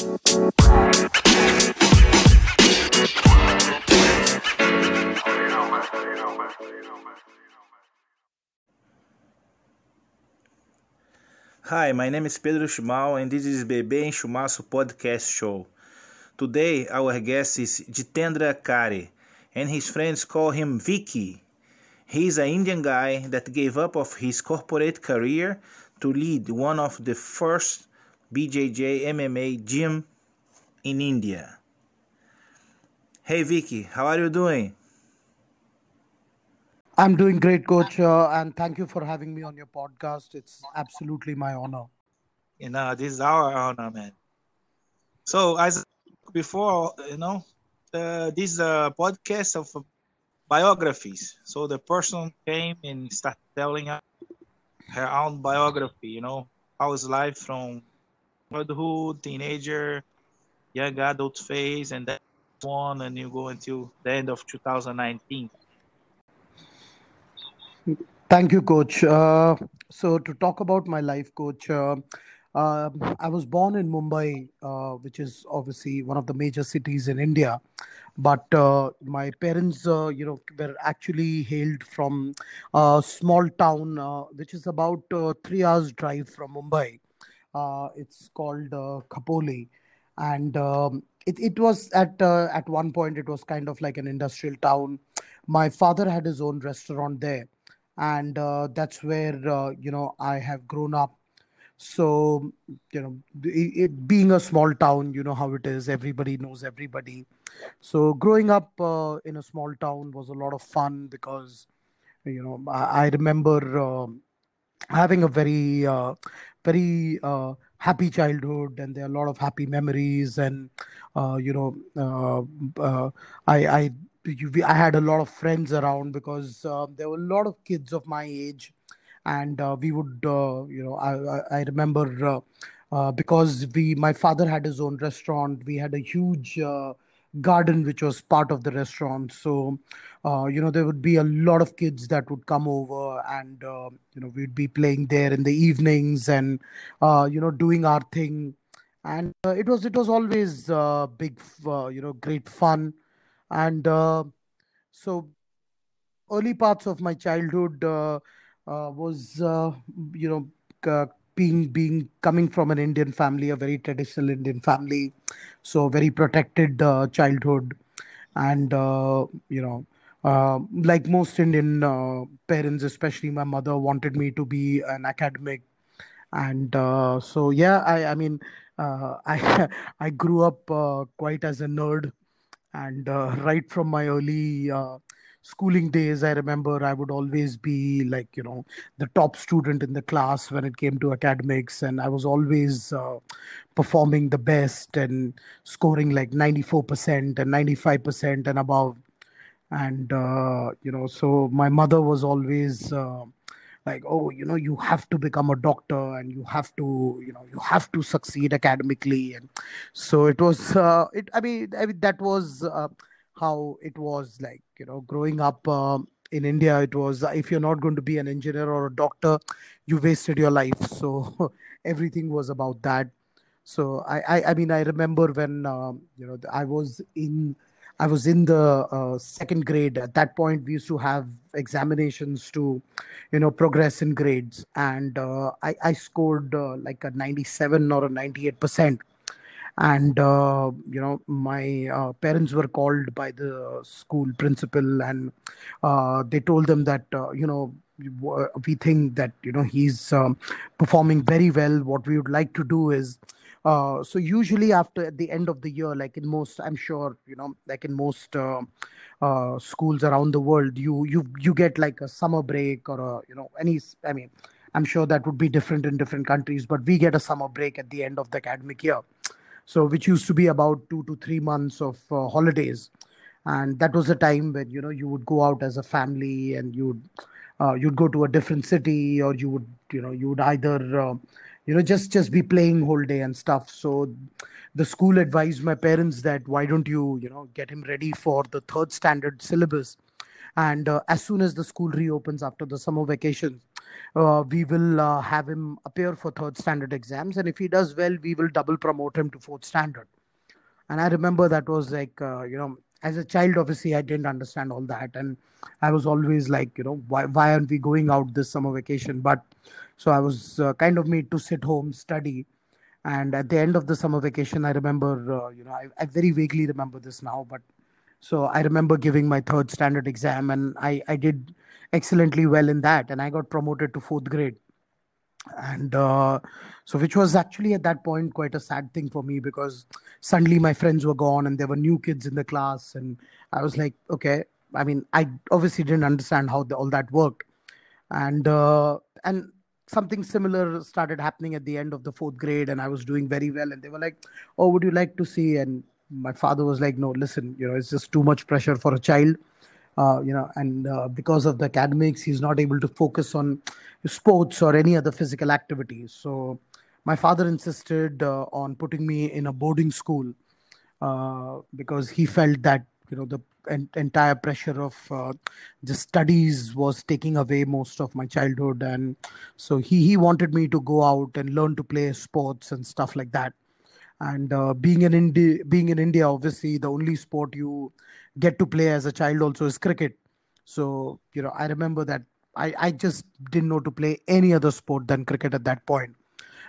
Hi, my name is Pedro Chimal and this is Bebê em Chumaço podcast show. Today our guest is Jitendra Kari and his friends call him Vicky. He's an Indian guy that gave up of his corporate career to lead one of the first BJJ MMA gym in India. Hey Vicky, how are you doing? I'm doing great, coach, uh, and thank you for having me on your podcast. It's absolutely my honor. You know, this is our honor, man. So, as before, you know, uh, this is a podcast of biographies. So the person came and started telling her own biography. You know, how is life from childhood, teenager, young adult phase, and then on, and you go until the end of 2019. Thank you, coach. Uh, so, to talk about my life, coach, uh, uh, I was born in Mumbai, uh, which is obviously one of the major cities in India. But uh, my parents, uh, you know, were actually hailed from a small town, which is about three hours drive from Mumbai. It's called uh, and um, it, it was at at one point it was kind of like an industrial town. My father had his own restaurant there and uh, that's where uh, you know I have grown up. So you know, it, it, being a small town, you know how it is. Everybody knows everybody. So growing up uh, in a small town was a lot of fun because you know I, I remember um, having a very uh, very uh, happy childhood and there are a lot of happy memories and uh, you know I I I had a lot of friends around because uh, there were a lot of kids of my age, and uh, we would, uh, you know, I I, remember uh, uh, because we my father had his own restaurant. We had a huge uh, garden which was part of the restaurant. So, you know, there would be a lot of kids that would come over, and you know, we'd be playing there in the evenings and you know doing our thing. And it was it was always big, you know, great fun. And uh, so early parts of my childhood uh, uh, was uh, you know being being coming from an indian family a very traditional indian family. So very protected uh, childhood. And uh, you know like most indian parents especially my mother wanted me to be an academic. And so yeah i i mean i i grew up quite as a nerd. And uh, right from my early uh, schooling days i remember i would always be like you know the top student in the class when it came to academics. And i was always uh, performing the best and scoring like 94% and 95% and above and uh, you know so my mother was always uh, like oh you know you have to become a doctor and you have to you know you have to succeed academically. And so it was uh, it i mean i mean that was uh, how it was like you know growing up uh, in india it was if you're not going to be an engineer or a doctor you wasted your life. So everything was about that. So i i, I mean i remember when um, you know i was in I was in the uh, second grade. At that point, we used to have examinations to, you know, progress in grades, and uh, I, I scored uh, like a 97 or a 98 percent. And uh, you know, my uh, parents were called by the school principal, and uh, they told them that you know we think that you know he's um, performing very well. What we would like to do is uh, so usually after at the end of the year, like in most, I'm sure you know, like in most uh, uh, schools around the world, you you you get like a summer break or a you know any. I mean, I'm sure that would be different in different countries, but we get a summer break at the end of the academic year. So which used to be about two to three months of uh, holidays, and that was a time when you know you would go out as a family and you'd uh, you'd go to a different city or you would you know you would either uh, you know just just be playing whole day and stuff. So the school advised my parents that why don't you you know get him ready for the third standard syllabus. And uh, as soon as the school reopens after the summer vacation uh, we will uh, have him appear for third standard exams. And if he does well we will double promote him to fourth standard. And i remember that was like uh, you know as a child obviously i didn't understand all that. And i was always like you know why, why aren't we going out this summer vacation? But so i was uh, kind of made to sit home study. And at the end of the summer vacation i remember uh, you know I, I very vaguely remember this now but so i remember giving my third standard exam and i i did excellently well in that and i got promoted to fourth grade. And uh, so which was actually at that point quite a sad thing for me because suddenly my friends were gone and there were new kids in the class and i was like okay i mean i obviously didn't understand how the, all that worked. And uh, and something similar started happening at the end of the fourth grade and i was doing very well and they were like oh would you like to see and my father was like no listen you know it's just too much pressure for a child uh, you know, and uh, because of the academics, he's not able to focus on sports or any other physical activities. So my father insisted uh, on putting me in a boarding school uh, because he felt that you know the en- entire pressure of uh, the studies was taking away most of my childhood, and so he he wanted me to go out and learn to play sports and stuff like that. And uh, being in India, being in India, obviously the only sport you get to play as a child also is cricket. So, you know, I remember that I, I just didn't know to play any other sport than cricket at that.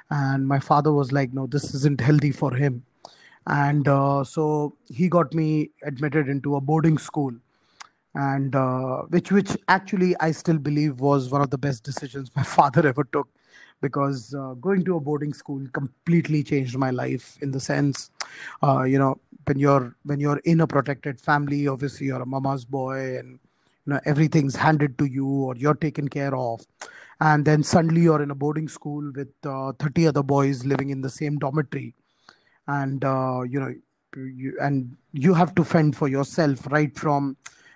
And my father was like, no, this isn't healthy for him. And uh, so he got me admitted into a boarding school. And uh, which which actually I still believe was one of the best decisions my father ever took. Because uh, going to a boarding school completely changed my life in the sense uh, you know when you're when you're in a protected family obviously you're a mama's boy and you know everything's handed to you or you're taken care of. And then suddenly you're in a boarding school with uh, 30 other boys living in the same dormitory and uh, you know you and you have to fend for yourself right from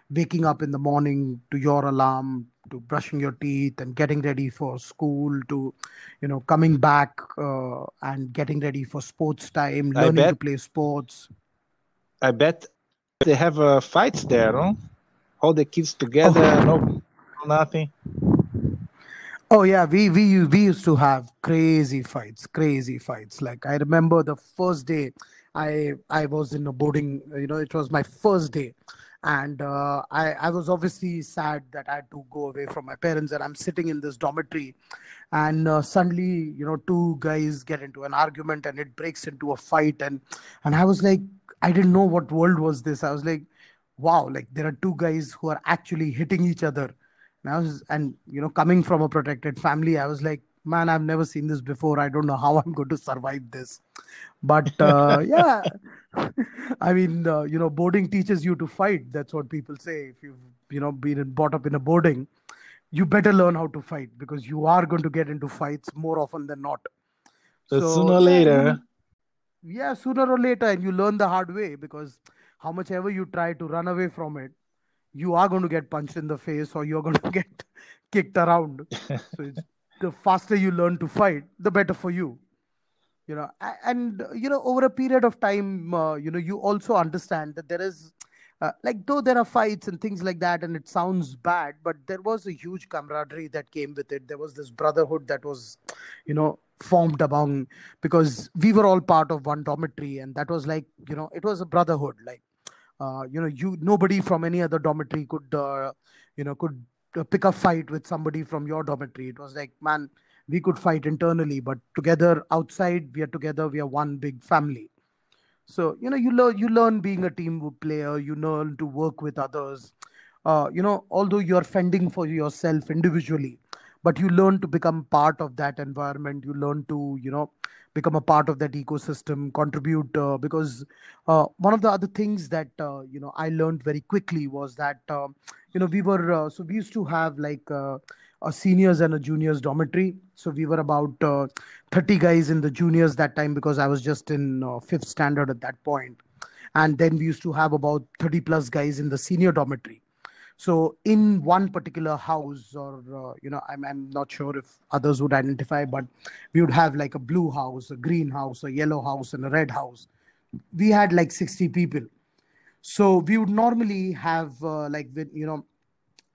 waking up in the morning to your alarm to brushing your teeth and getting ready for school to you know coming back uh, and getting ready for sports time learning to play sports. I bet they have uh, fights there no? All the kids together oh. no nothing oh yeah we we we used to have crazy fights crazy fights. Like i remember the first day i i was in a boarding you know it was my first day. And uh, I, I was obviously sad that I had to go away from my parents and I'm sitting in this dormitory. And uh, suddenly you know two guys get into an argument and it breaks into a fight. And and I was like I didn't know what world was this. I was like wow like there are two guys who are actually hitting each other and I was and you know coming from a protected family I was like man i've never seen this before. I don't know how i'm going to survive this. But uh, yeah. I mean uh, you know boarding teaches you to fight. That's what people say. If you've you know been brought up in a boarding you better learn how to fight because you are going to get into fights more often than not. So, so sooner or later. yeah sooner or later and you learn the hard way because how much ever you try to run away from it you are going to get punched in the face or you're going to get kicked around so it's the faster you learn to fight, the better for you. You know, and you know, over a period of time, uh, you know, you also understand that there is, uh, like, though there are fights and things like that, and it sounds bad, but there was a huge camaraderie that came with it. There was this brotherhood that was, you know, formed among because we were all part of one dormitory, and that was like, you know, it was a brotherhood. Like, you know, you nobody from any other dormitory could, uh, you know, could pick a fight with somebody from your dormitory. It was like, man, we could fight internally, but together outside, we are together. We are one big family. So you know, you learn you learn being a team player. You learn to work with others. Uh, you know, although you're fending for yourself individually, but you learn to become part of that environment. You learn to you know become a part of that ecosystem contribute uh, because uh, one of the other things that uh, you know i learned very quickly was that uh, you know we were uh, so we used to have like uh, a seniors and a juniors dormitory. So we were about 30 guys in the juniors that time because i was just in fifth standard at that point. And then we used to have about 30 plus guys in the senior dormitory so in one particular house, or uh, you know, I'm I'm not sure if others would identify, but we would have like a blue house, a green house, a yellow house, and a red house. We had like 60 people. So we would normally have uh, like you know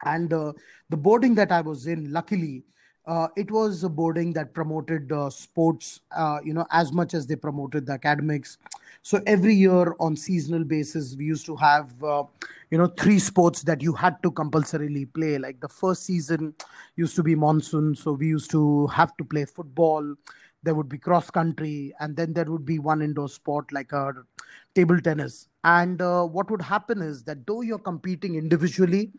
and uh, the boarding that i was in luckily uh, it was a boarding that promoted uh, sports uh, you know as much as they promoted the academics. So every year on seasonal basis we used to have uh, you know three sports that you had to compulsorily play. Like the first season used to be monsoon so we used to have to play football. There would be cross country and then there would be one indoor sport like a table tennis. And uh, what would happen is that though you're competing individually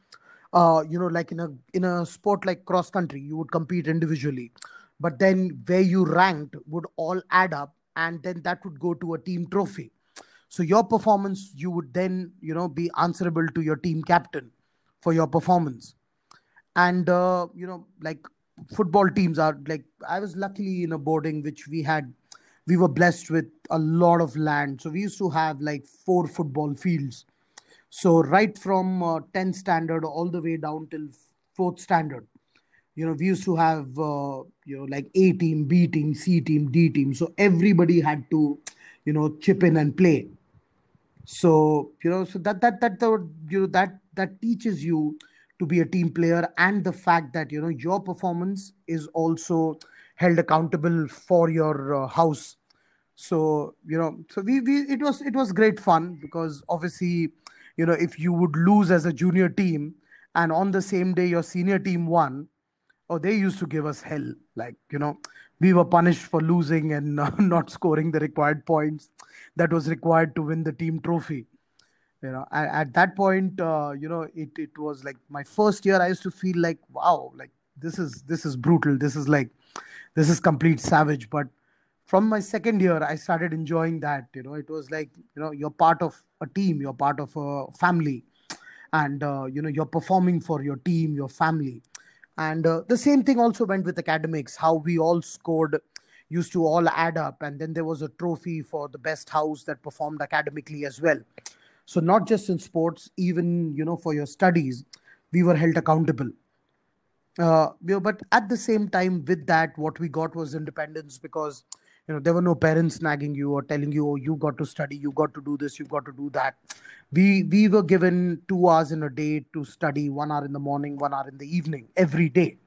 uh, you know like in a in a sport like cross country you would compete individually. But then where you ranked would all add up and then that would go to a team trophy. So your performance you would then you know be answerable to your team captain for your performance. And uh, you know like football teams are like i was luckily in a boarding which we had we were blessed with a lot of land. So we used to have like four football fields so right from uh, 10 standard all the way down till fourth standard you know we used to have uh, you know like a team b team c team d team. So everybody had to you know chip in and play. So you know so that that that the you know that that teaches you to be a team player and the fact that you know your performance is also held accountable for your uh, house. So you know so we, we it was it was great fun because obviously you know if you would lose as a junior team and on the same day your senior team won oh they used to give us hell. Like you know we were punished for losing and not scoring the required points that was required to win the team trophy. You know at, at that point uh, you know it it was like my first year i used to feel like wow like this is this is brutal. This is like this is complete savage. But from my second year i started enjoying that you know. It was like you know you're part of a team you're part of a family and uh, you know you're performing for your team your family. And uh, the same thing also went with academics how we all scored used to all add up and then there was a trophy for the best house that performed academically as well. So not just in sports even you know for your studies we were held accountable. Uh, but at the same time with that what we got was independence because you know there were no parents nagging you or telling you oh you got to study you got to do this you've got to do that. We we were given two hours in a day to study one hour in the morning one hour in the evening every day.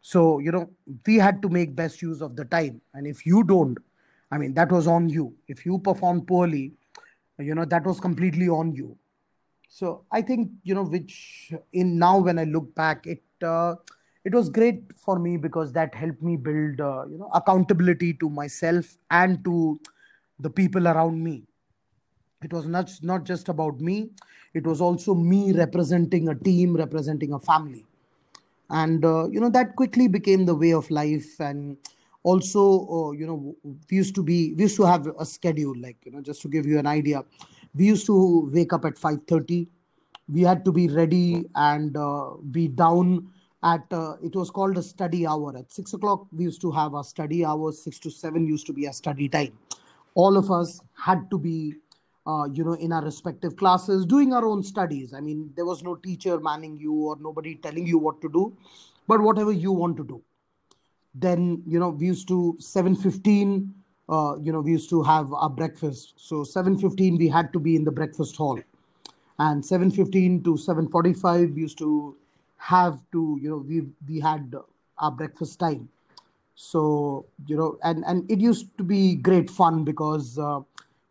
So you know we had to make best use of the time. And if you don't i mean that was on you. If you perform poorly you know that was completely on you. So i think you know which in now when i look back it uh, it was great for me because that helped me build uh, you know accountability to myself and to the people around me. It was not not just about me. It was also me representing a team representing a family. And uh, you know that quickly became the way of life. And also uh, you know we used to be we used to have a schedule like you know just to give you an idea. We used to wake up at 5:30 we had to be ready and uh, be down at uh, it was called a study hour. At six o'clock we used to have our study hour six to seven used to be a study time. All of us had to be uh, you know in our respective classes doing our own studies. I mean there was no teacher manning you or nobody telling you what to do but whatever you want to do. Then you know we used to 7.15 uh, you know we used to have our breakfast. So 7.15 we had to be in the breakfast hall. And 7.15 to 7.45 we used to have to you know we we had our breakfast time so you know and and it used to be great fun because uh,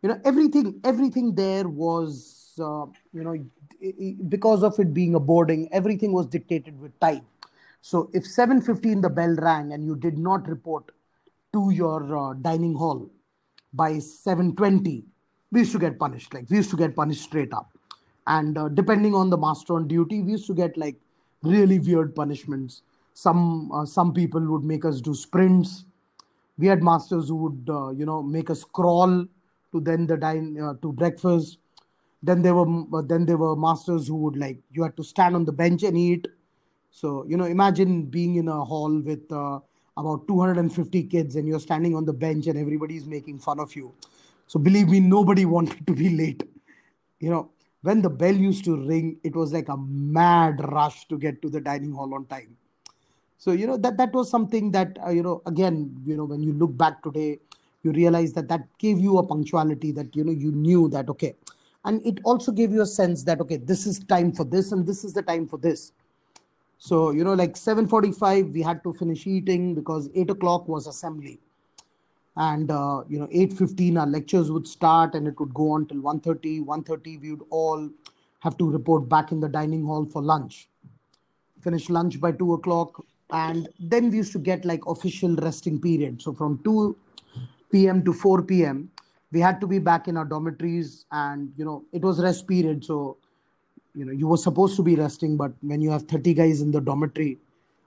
you know everything everything there was uh, you know because of it being a boarding everything was dictated with time so if 7:15 the bell rang and you did not report to your uh, dining hall by 7:20, we used to get punished. Like we used to get punished straight up. And uh, depending on the master on duty, we used to get like really weird punishments. Some uh, some people would make us do sprints. We had masters who would uh, you know make us crawl to then the dine uh, to breakfast. Then there were uh, then there were masters who would like you had to stand on the bench and eat so, you know, imagine being in a hall with uh, about 250 kids and you're standing on the bench and everybody's making fun of you. So, believe me, nobody wanted to be late. You know, when the bell used to ring, it was like a mad rush to get to the dining hall on time. So, you know, that, that was something that, uh, you know, again, you know, when you look back today, you realize that that gave you a punctuality that, you know, you knew that, okay. And it also gave you a sense that, okay, this is time for this and this is the time for this So, you know, like 7.45, we had to finish eating because 8 o'clock was assembly. And, uh, you know, 8.15, our lectures would start and it would go on till 1.30. 1.30, we would all have to report back in the dining hall for lunch. Finish lunch by 2 o'clock. And then we used to get like official resting period. So from 2 p.m. to 4 p.m., we had to be back in our dormitories and, you know, it was rest period. So you know you were supposed to be resting but when you have 30 guys in the dormitory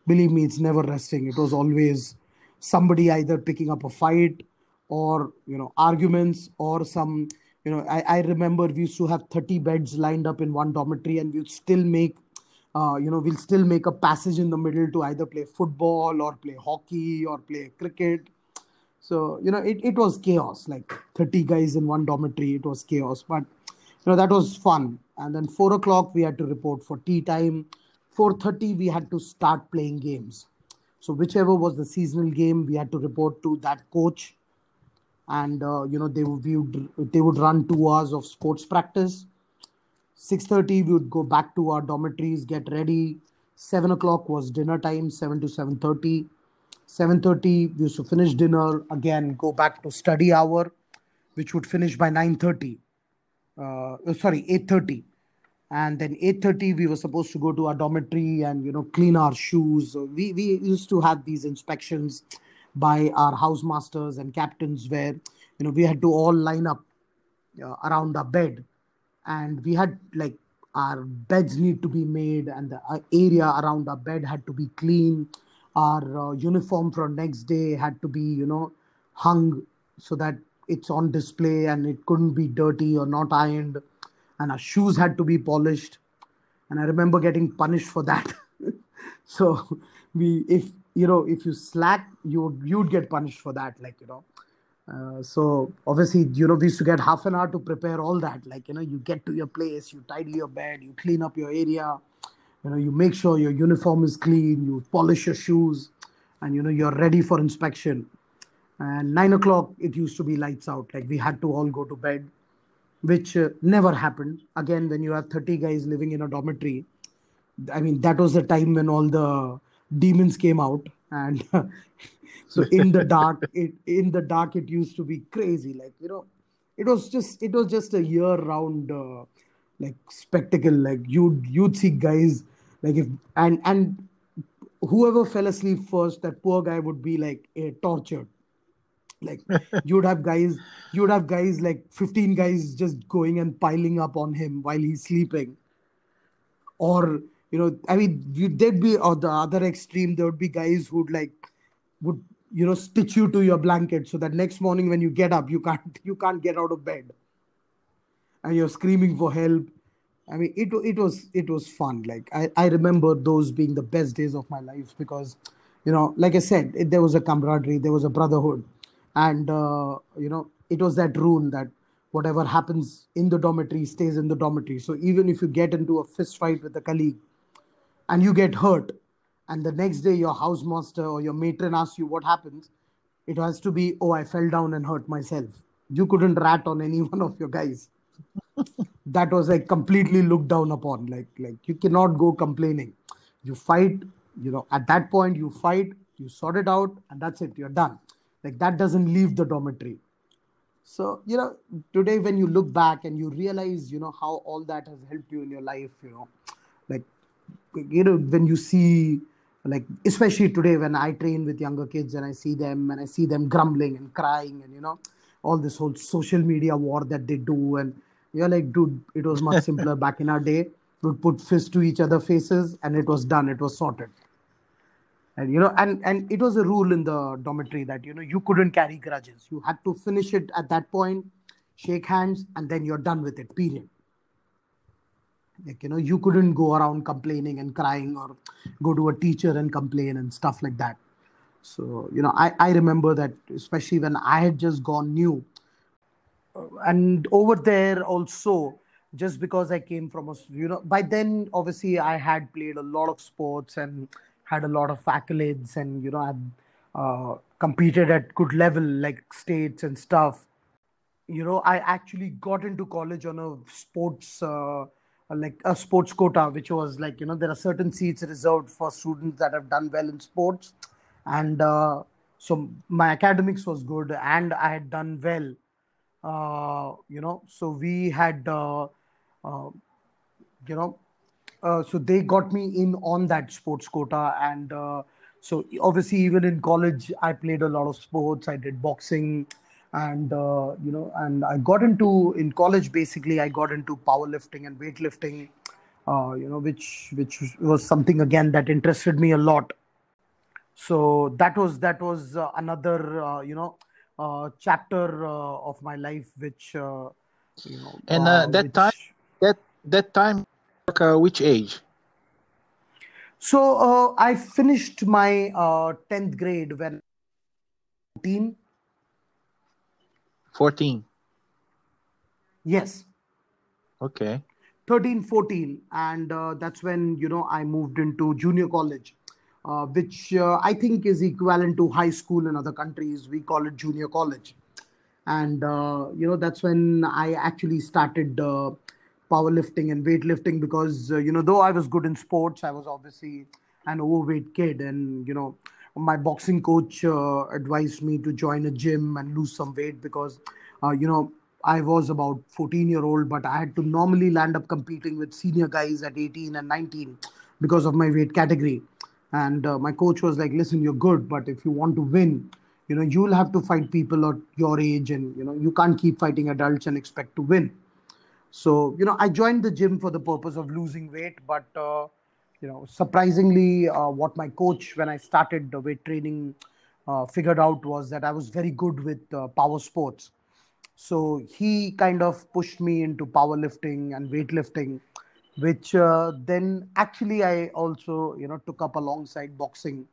believe me it's never resting it was always somebody either picking up a fight or you know arguments or some you know i, I remember we used to have 30 beds lined up in one dormitory and we'd still make uh, you know we'll still make a passage in the middle to either play football or play hockey or play cricket. So you know it, it was chaos. Like 30 guys in one dormitory it was chaos. But you know that was fun. And then four o'clock we had to report for tea time. 4.30 we had to start playing games so whichever was the seasonal game we had to report to that coach. And uh, you know they would, would they would run two hours of sports practice. 6.30 we would go back to our dormitories get ready. 7 o'clock was dinner time 7 to 7.30 7.30 we used to finish dinner again go back to study hour which would finish by 9.30 uh, sorry 8.30 and then 8.30 we were supposed to go to our dormitory and you know clean our shoes. We, we used to have these inspections by our housemasters and captains where you know we had to all line up uh, around our bed. And we had like our beds need to be made and the uh, area around our bed had to be clean. Our uh, uniform for next day had to be you know hung so that it's on display and it couldn't be dirty or not ironed and our shoes had to be polished. And i remember getting punished for that. So we if you know if you slack you you'd get punished for that like you know. Uh, so obviously you know we used to get half an hour to prepare all that. Like you know you get to your place you tidy your bed you clean up your area. You know you make sure your uniform is clean you polish your shoes and you know you're ready for inspection. And nine o'clock it used to be lights out. Like we had to all go to bed which uh, never happened. Again when you have 30 guys living in a dormitory i mean that was the time when all the demons came out and so in the dark it in the dark it used to be crazy. Like you know it was just it was just a year round uh, like spectacle. Like you'd you'd see guys like if and and whoever fell asleep first that poor guy would be like uh, tortured like you'd have guys you'd have guys like 15 guys just going and piling up on him while he's sleeping. Or you know i mean you, there'd be or the other extreme there would be guys who'd like would you know stitch you to your blanket so that next morning when you get up you can't you can't get out of bed. And you're screaming for help. I mean it it was it was fun. Like i i remember those being the best days of my life because you know like i said it, there was a camaraderie there was a brotherhood and uh, you know it was that rule that whatever happens in the dormitory stays in the dormitory. So even if you get into a fist fight with a colleague and you get hurt and the next day your housemaster or your matron asks you what happens it has to be oh i fell down and hurt myself. You couldn't rat on any one of your guys. That was like completely looked down upon. Like like you cannot go complaining. You fight you know at that point you fight you sort it out and that's it you're done like that doesn't leave the dormitory. So you know today when you look back and you realize you know how all that has helped you in your life you know like you know when you see like especially today when i train with younger kids and i see them and i see them grumbling and crying and you know all this whole social media war that they do and you're like dude it was much simpler back in our day. We would put fists to each other faces and it was done. It was sorted and you know and and it was a rule in the dormitory that you know you couldn't carry grudges. You had to finish it at that point shake hands and then you're done with it period. Like you know you couldn't go around complaining and crying or go to a teacher and complain and stuff like that. So you know i i remember that especially when i had just gone new. And over there also just because i came from a you know by then obviously i had played a lot of sports and had a lot of accolades and you know had uh, competed at good level like states and stuff you know i actually got into college on a sports uh, like a sports quota, which was like you know there are certain seats reserved for students that have done well in sports, and uh, so my academics was good, and I had done well. Uh, you know, so we had uh, uh, you know, uh, so they got me in on that sports quota, and uh, so obviously even in college I played a lot of sports. I did boxing, and uh, you know, and I got into in college basically I got into powerlifting and weightlifting. Uh, you know, which which was something again that interested me a lot. So that was that was uh, another uh, you know uh, chapter uh, of my life, which uh, you know, And that time, that that time, uh, which age? so uh, I finished my uh, 10th grade when 14. 14. Yes, Okay. 13, 14, And uh, that's when, you know, I moved into junior college, uh, which uh, I think is equivalent to high school in other countries. We call it junior college. and uh, you know that's when i actually started uh, powerlifting and weightlifting because uh, you know though i was good in sports i was obviously an overweight kid and you know my boxing coach uh, advised me to join a gym and lose some weight because uh, you know i was about 14 year old but i had to normally land up competing with senior guys at 18 and 19 because of my weight category. And uh, my coach was like listen you're good but if you want to win you know you'll have to fight people at your age and you know you can't keep fighting adults and expect to win so you know i joined the gym for the purpose of losing weight but uh, you know surprisingly uh, what my coach when i started the weight training uh, figured out was that i was very good with uh, power sports. So he kind of pushed me into powerlifting and weightlifting which uh, then actually i also you know took up alongside boxing.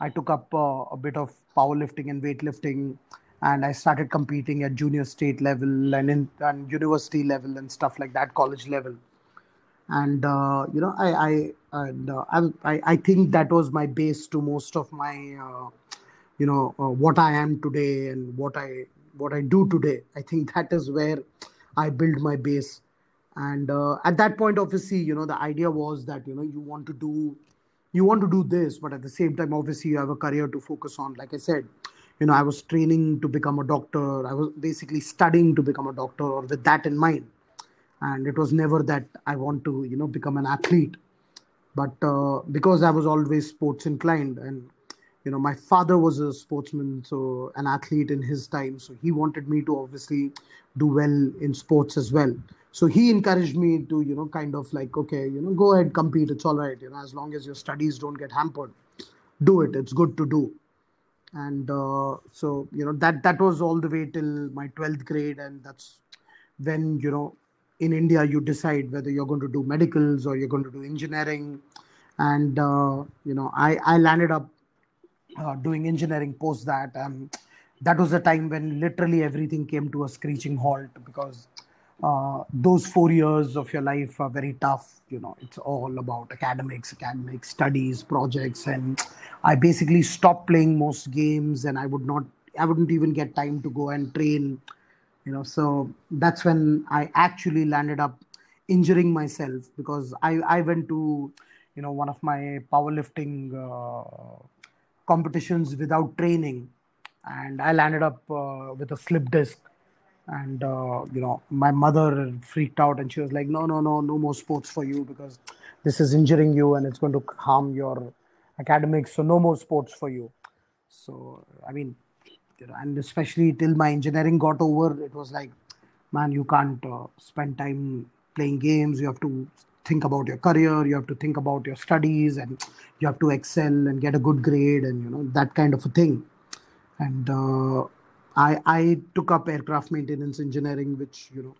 I took up uh, a bit of powerlifting and weightlifting, and I started competing at junior state level and in and university level and stuff like that, college level. And uh, you know, I I and uh, I, I think that was my base to most of my uh, you know uh, what I am today and what I what I do today. I think that is where I build my base. And uh, at that point, obviously, you know, the idea was that you know you want to do you want to do this but at the same time obviously you have a career to focus on like i said you know i was training to become a doctor. I was basically studying to become a doctor or with that in mind. And it was never that i want to you know become an athlete. But uh, because i was always sports inclined and you know my father was a sportsman so an athlete in his time. So he wanted me to obviously do well in sports as well. So he encouraged me to you know kind of like okay you know go ahead compete. It's all right. You know as long as your studies don't get hampered do it. It's good to do and uh, so you know that that was all the way till my 12th grade. And that's when you know in india you decide whether you're going to do medicals or you're going to do engineering. And uh, you know i i landed up uh, doing engineering post that. And that was the time when literally everything came to a screeching halt because uh, those four years of your life are very tough you know. It's all about academics academics studies projects and i basically stopped playing most games and i would not i wouldn't even get time to go and train you know. So that's when i actually landed up injuring myself because i i went to you know one of my powerlifting uh, competitions without training and i landed up uh, with a slip disc and uh, you know my mother freaked out and she was like no no no no more sports for you because this is injuring you and it's going to harm your academics. So no more sports for you. So i mean you know, and especially till my engineering got over it was like man you can't uh, spend time playing games. You have to think about your career. You have to think about your studies and you have to excel and get a good grade and you know that kind of a thing. And uh, I I took up aircraft maintenance engineering, which you know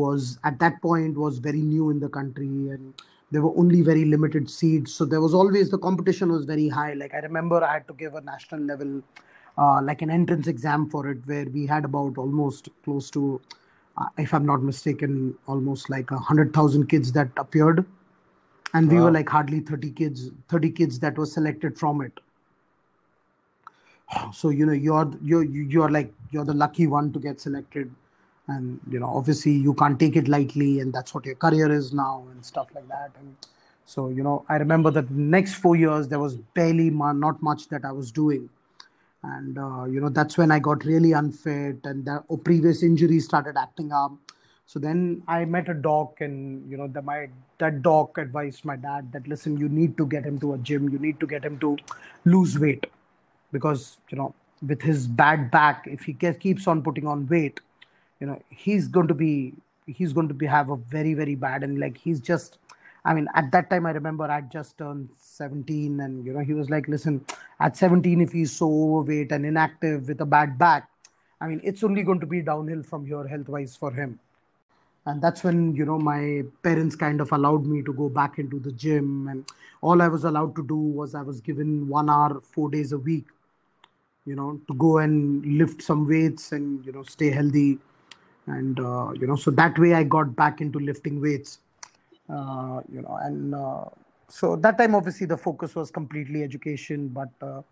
was at that point was very new in the country, and there were only very limited seats. So there was always the competition was very high. Like I remember, I had to give a national level, uh, like an entrance exam for it, where we had about almost close to, uh, if I'm not mistaken, almost like a hundred thousand kids that appeared, and we were like hardly thirty kids, thirty kids that were selected from it so you know you're you're you're like you're the lucky one to get selected. And you know obviously you can't take it lightly and that's what your career is now and stuff like that. And so you know i remember that the next four years there was barely not much that i was doing. And uh, you know that's when i got really unfit and the previous injuries started acting up. So then i met a doc and you know the, my that doc advised my dad that listen you need to get him to a gym. You need to get him to lose weight because you know with his bad back if he keeps on putting on weight you know he's going to be he's going to be have a very very bad and like he's just I mean, at that time, I remember I'd just turned 17, and you know, he was like, "Listen, at 17, if he's so overweight and inactive with a bad back, I mean, it's only going to be downhill from here health-wise for him." And that's when you know my parents kind of allowed me to go back into the gym, and all I was allowed to do was I was given one hour, four days a week, you know, to go and lift some weights and you know stay healthy, and uh, you know, so that way I got back into lifting weights uh, you know, and uh, so that time obviously the focus was completely education, but uh,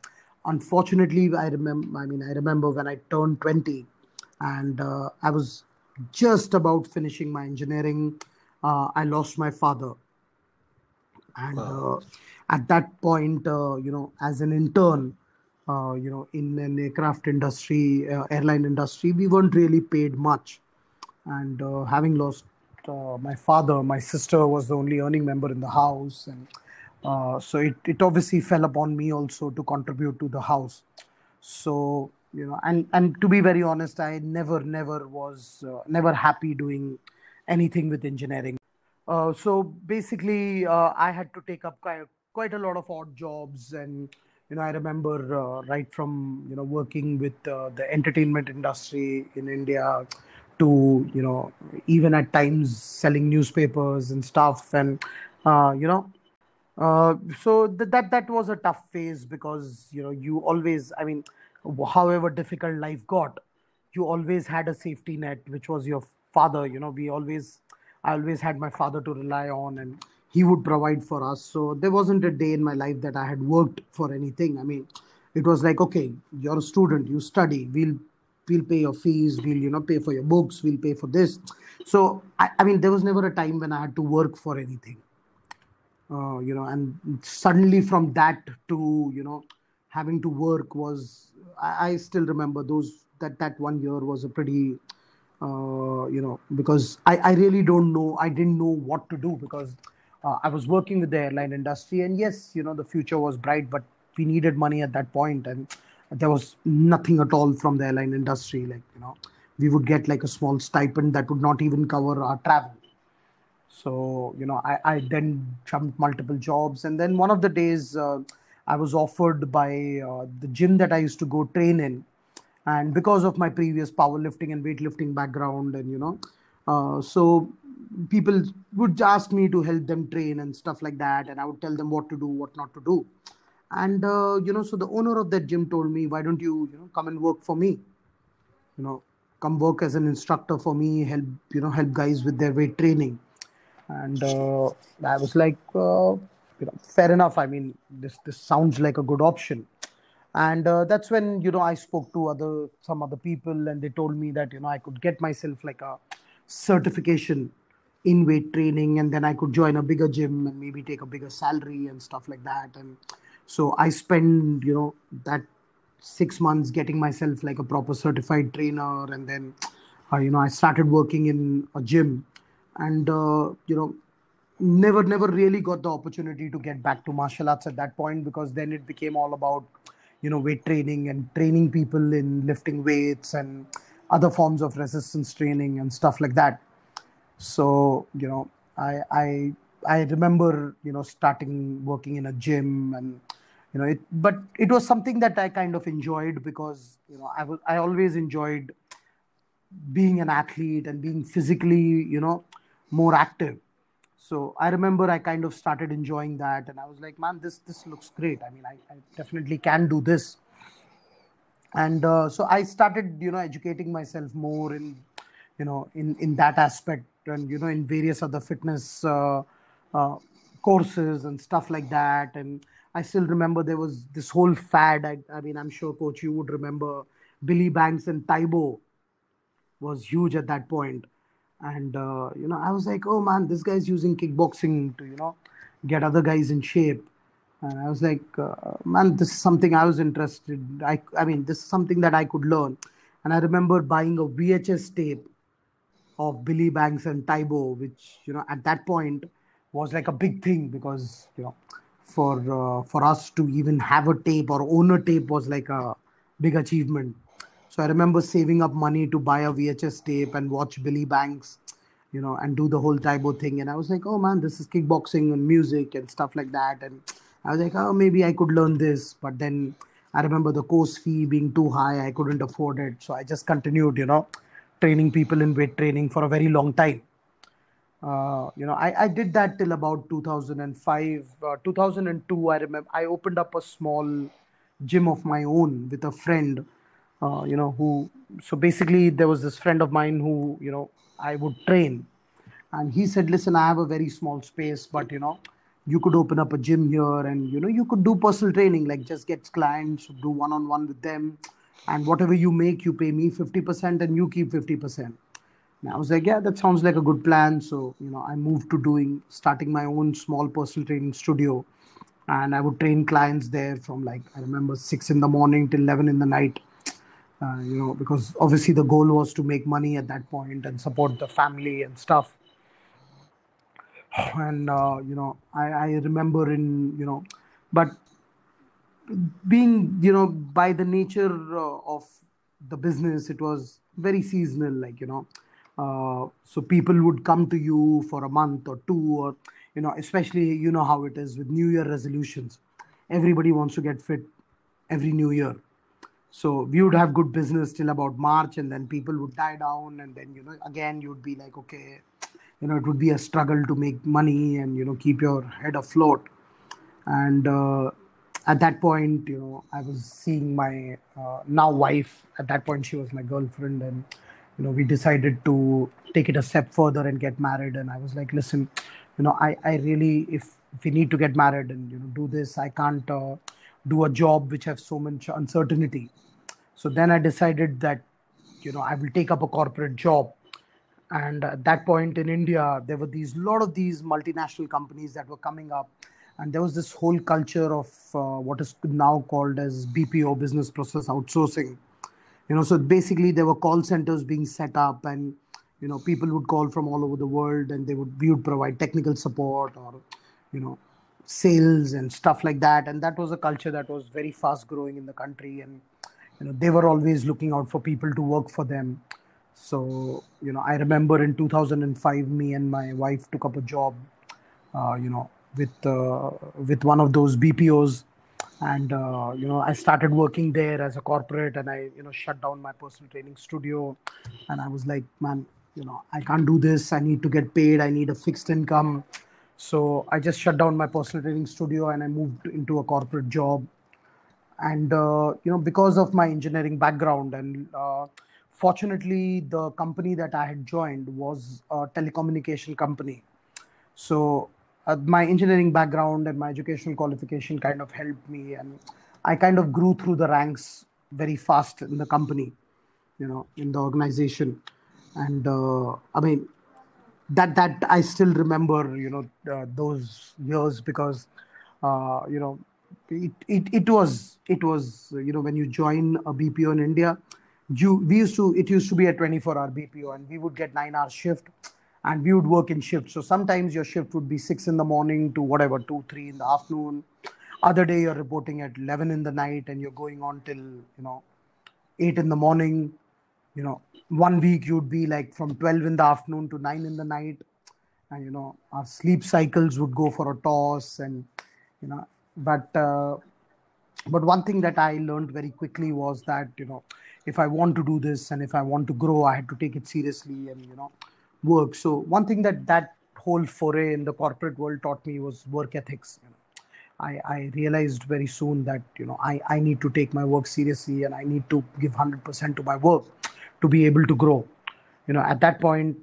unfortunately, I remember. I mean, I remember when I turned 20, and I was just about finishing my engineering. I lost my father, and wow. at that point, you know, as an intern, uh, you know, in an aircraft industry, uh, airline industry, we weren't really paid much. And uh, having lost uh, my father, my sister was the only earning member in the house, and uh, so it, it obviously fell upon me also to contribute to the house. So you know, and and to be very honest, I never never was uh, never happy doing anything with engineering. So basically, I had to take up quite, quite a lot of odd jobs and you know i remember uh, right from you know working with uh, the entertainment industry in india to you know even at times selling newspapers and stuff and uh, you know uh, so th- that that was a tough phase because you know you always i mean however difficult life got you always had a safety net which was your father. You know we always i always had my father to rely on and he would provide for us. So there wasn't a day in my life that i had worked for anything. I mean it was like okay you're a student you study we'll we'll pay your fees we'll you know pay for your books we'll pay for this. So i, I mean there was never a time when i had to work for anything. Uh, you know and suddenly from that to you know having to work was I, I still remember those that that one year was a pretty uh, you know because I, I really don't know i didn't know what to do because uh, i was working with the airline industry and yes you know the future was bright but we needed money at that point and there was nothing at all from the airline industry like you know we would get like a small stipend that would not even cover our travel. So you know i, I then jumped multiple jobs and then one of the days uh, i was offered by uh, the gym that i used to go train in. And because of my previous powerlifting and weightlifting background and you know uh, so people would ask me to help them train and stuff like that and i would tell them what to do what not to do. And uh, you know so the owner of that gym told me why don't you you know come and work for me? You know come work as an instructor for me help you know help guys with their weight training. And uh, i was like uh, you know fair enough. I mean this this sounds like a good option. And uh, that's when you know i spoke to other some other people and they told me that you know i could get myself like a certification in weight training and then i could join a bigger gym and maybe take a bigger salary and stuff like that. And so i spend you know that six months getting myself like a proper certified trainer. And then uh, you know i started working in a gym and uh, you know never never really got the opportunity to get back to martial arts at that point because then it became all about you know weight training and training people in lifting weights and other forms of resistance training and stuff like that so you know i i i remember you know starting working in a gym and you know it but it was something that i kind of enjoyed because you know i was i always enjoyed being an athlete and being physically you know more active. So i remember i kind of started enjoying that and i was like man this this looks great. I mean i, I definitely can do this. And uh, so i started you know educating myself more in you know in in that aspect and you know in various other fitness uh, uh, courses and stuff like that and I still remember there was this whole fad. I, I mean, I'm sure, coach, you would remember Billy Blanks and Tae Bo. was huge at that point and uh, you know i was like oh man this guy's using kickboxing to you know get other guys in shape and i was like uh, man this is something i was interested i i mean this is something that i could learn and i remember buying a vhs tape of billy blanks and Tae Bo which you know at that point was like a big thing because you know for uh, for us to even have a tape or own a tape was like a big achievement so I remember saving up money to buy a VHS tape and watch Billy Blanks, you know, and do the whole Tae Bo thing. And I was like, oh man, this is kickboxing and music and stuff like that. And I was like, oh, maybe I could learn this. But then I remember the course fee being too high. I couldn't afford it. So I just continued, you know, training people in weight training for a very long time. Uh, you know, I, I did that till about 2005. Uh, 2002, I remember I opened up a small gym of my own with a friend uh, you know who so basically there was this friend of mine who you know i would train and he said listen i have a very small space but you know you could open up a gym here and you know you could do personal training like just get clients do one on one with them and whatever you make you pay me 50% and you keep 50% and i was like yeah that sounds like a good plan. So you know i moved to doing starting my own small personal training studio. And i would train clients there from like i remember 6 in the morning till 11 in the night. Uh, you know, because obviously the goal was to make money at that point and support the family and stuff. And uh, you know, I, I remember in you know, but being you know by the nature uh, of the business, it was very seasonal. Like you know, uh, so people would come to you for a month or two, or you know, especially you know how it is with New Year resolutions. Everybody wants to get fit every New Year so we would have good business till about March, and then people would die down, and then you know again you'd be like, okay, you know it would be a struggle to make money and you know keep your head afloat. And uh, at that point, you know, I was seeing my uh, now wife. At that point, she was my girlfriend, and you know we decided to take it a step further and get married. And I was like, listen, you know, I I really if if we need to get married and you know do this, I can't. Uh, do a job which has so much uncertainty. So then I decided that, you know, I will take up a corporate job. And at that point in India, there were these lot of these multinational companies that were coming up, and there was this whole culture of uh, what is now called as BPO, business process outsourcing. You know, so basically there were call centers being set up, and you know, people would call from all over the world, and they would we would provide technical support or, you know, sales and stuff like that and that was a culture that was very fast growing in the country and you know they were always looking out for people to work for them so you know i remember in 2005 me and my wife took up a job uh, you know with uh, with one of those bpos and uh, you know i started working there as a corporate and i you know shut down my personal training studio. And i was like man you know i can't do this. I need to get paid. I need a fixed income. So I just shut down my personal training studio and I moved into a corporate job. And uh, you know, because of my engineering background, and uh, fortunately, the company that I had joined was a telecommunication company. So uh, my engineering background and my educational qualification kind of helped me, and I kind of grew through the ranks very fast in the company, you know, in the organization. And uh, I mean, that that I still remember, you know, uh, those years because, uh, you know, it, it it was it was you know when you join a BPO in India, you we used to it used to be a 24 hour BPO and we would get nine hour shift, and we would work in shifts. So sometimes your shift would be six in the morning to whatever two three in the afternoon. Other day you're reporting at 11 in the night and you're going on till you know eight in the morning you know one week you'd be like from 12 in the afternoon to 9 in the night and you know our sleep cycles would go for a toss and you know but uh, but one thing that i learned very quickly was that you know if i want to do this and if i want to grow i had to take it seriously and you know work. So one thing that that whole foray in the corporate world taught me was work ethics. You know I, I realized very soon that you know I, I need to take my work seriously and I need to give 100% to my work to be able to grow. You know at that point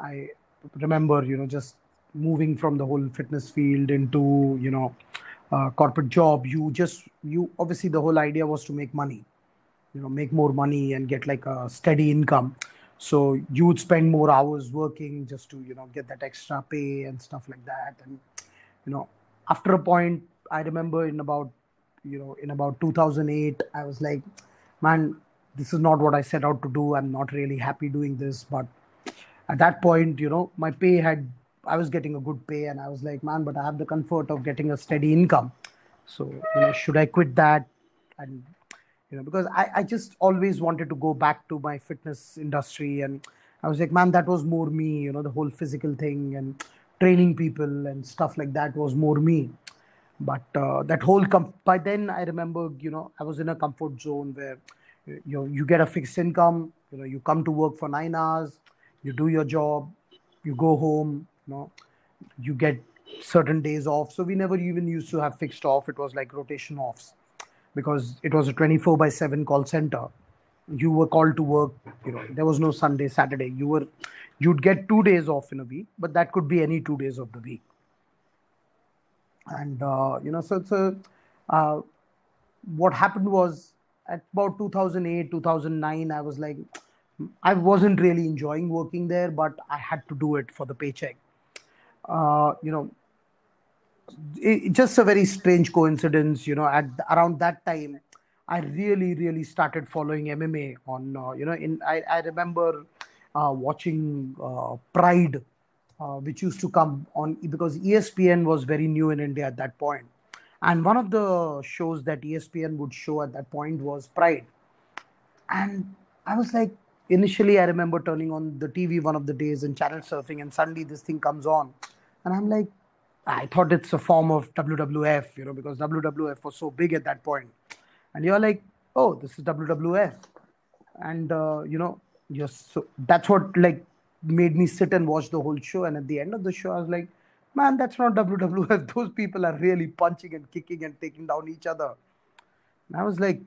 i remember you know just moving from the whole fitness field into you know corporate job. You just you obviously the whole idea was to make money you know make more money and get like a steady income so you would spend more hours working just to you know get that extra pay and stuff like that. And you know after a point i remember in about you know in about 2008 i was like man this is not what i set out to do. I'm not really happy doing this. But at that point you know my pay had i was getting a good pay and i was like man but i have the comfort of getting a steady income. So you know should i quit that? And you know because I, I just always wanted to go back to my fitness industry and i was like man that was more me you know the whole physical thing and training people and stuff like that was more me. But uh, that whole com- by then i remember you know i was in a comfort zone where you know you get a fixed income you know you come to work for nine hours you do your job you go home you know you get certain days off. So we never even used to have fixed off. It was like rotation offs because it was a 24 by 7 call center. You were called to work you know there was no sunday saturday. You were you'd get two days off in a week but that could be any two days of the week. And uh, you know so so uh, what happened was at about 2008 2009 i was like i wasn't really enjoying working there but i had to do it for the paycheck. Uh, you know it, just a very strange coincidence you know at around that time i really really started following mma on uh, you know in i, I remember uh, watching uh, pride uh, which used to come on because espn was very new in india at that point. And one of the shows that espn would show at that point was pride. And i was like initially i remember turning on the tv one of the days and channel surfing and suddenly this thing comes on. And i'm like I thought it's a form of WWF, you know, because WWF was so big at that point. And you're like, oh, this is WWF. And, uh, you know, just so that's what like made me sit and watch the whole show. And at the end of the show, I was like, man, that's not WWF. Those people are really punching and kicking and taking down each other. And I was like,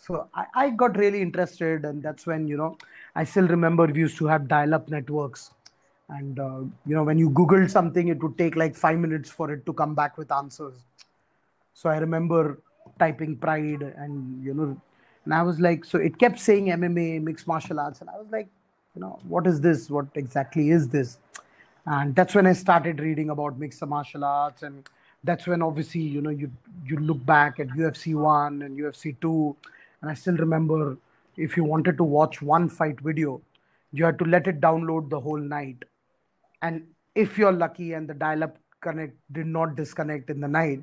so I, I got really interested. And that's when, you know, I still remember we used to have dial up networks and uh, you know when you googled something it would take like 5 minutes for it to come back with answers. So i remember typing pride and you know and i was like so it kept saying mma mixed martial arts. And i was like you know what is this? What exactly is this? And that's when i started reading about mixed martial arts. And that's when obviously you know you you look back at ufc 1 and ufc 2 and i still remember if you wanted to watch one fight video you had to let it download the whole night and if you're lucky and the dial-up connect did not disconnect in the night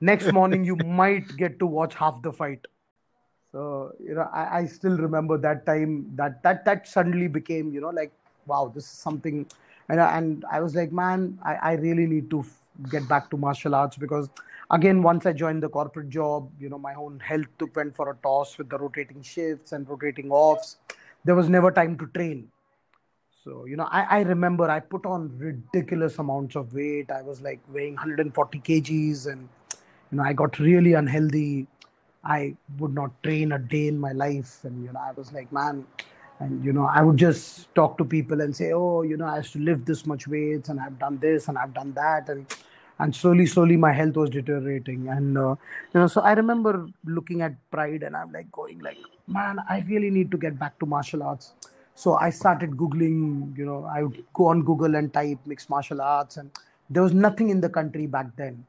next morning you might get to watch half the fight. So you know I, I, still remember that time that that that suddenly became you know like wow this is something and, and i was like man I, I really need to f- get back to martial arts because again once i joined the corporate job you know my own health took went for a toss with the rotating shifts and rotating offs. There was never time to train so, you know, I, I remember I put on ridiculous amounts of weight. I was like weighing 140 kgs and, you know, I got really unhealthy. I would not train a day in my life. And, you know, I was like, man, and, you know, I would just talk to people and say, oh, you know, I used to lift this much weights and I've done this and I've done that. And, and slowly, slowly my health was deteriorating. And, uh, you know, so I remember looking at Pride and I'm like going like, man, I really need to get back to martial arts so I started Googling, you know, I would go on Google and type mixed martial arts, and there was nothing in the country back then.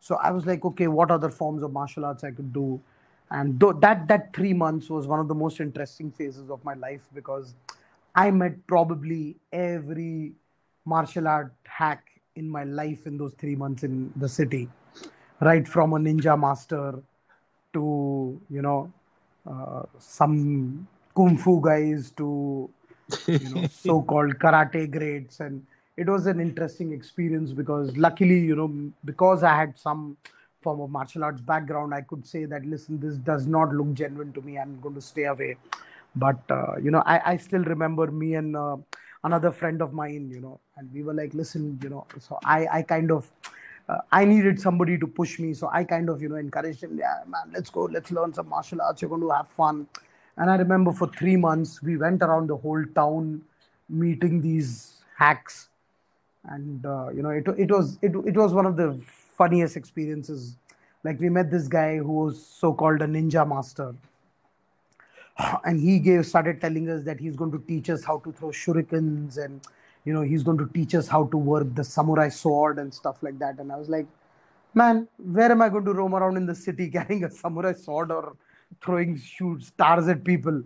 So I was like, okay, what other forms of martial arts I could do? And th- that that three months was one of the most interesting phases of my life because I met probably every martial art hack in my life in those three months in the city, right from a ninja master to you know uh, some kung fu guys to you know so-called karate greats and it was an interesting experience because luckily you know because i had some form of martial arts background i could say that listen this does not look genuine to me i'm going to stay away but uh, you know I, I still remember me and uh, another friend of mine you know and we were like listen you know so i i kind of uh, I needed somebody to push me. So I kind of, you know, encouraged him, yeah, man, let's go, let's learn some martial arts. You're going to have fun. And I remember for three months, we went around the whole town meeting these hacks. And, uh, you know, it, it, was, it, it was one of the funniest experiences. Like, we met this guy who was so called a ninja master. and he gave started telling us that he's going to teach us how to throw shurikens and you know he's going to teach us how to work the samurai sword and stuff like that and i was like man where am i going to roam around in the city carrying a samurai sword or throwing shoot stars at people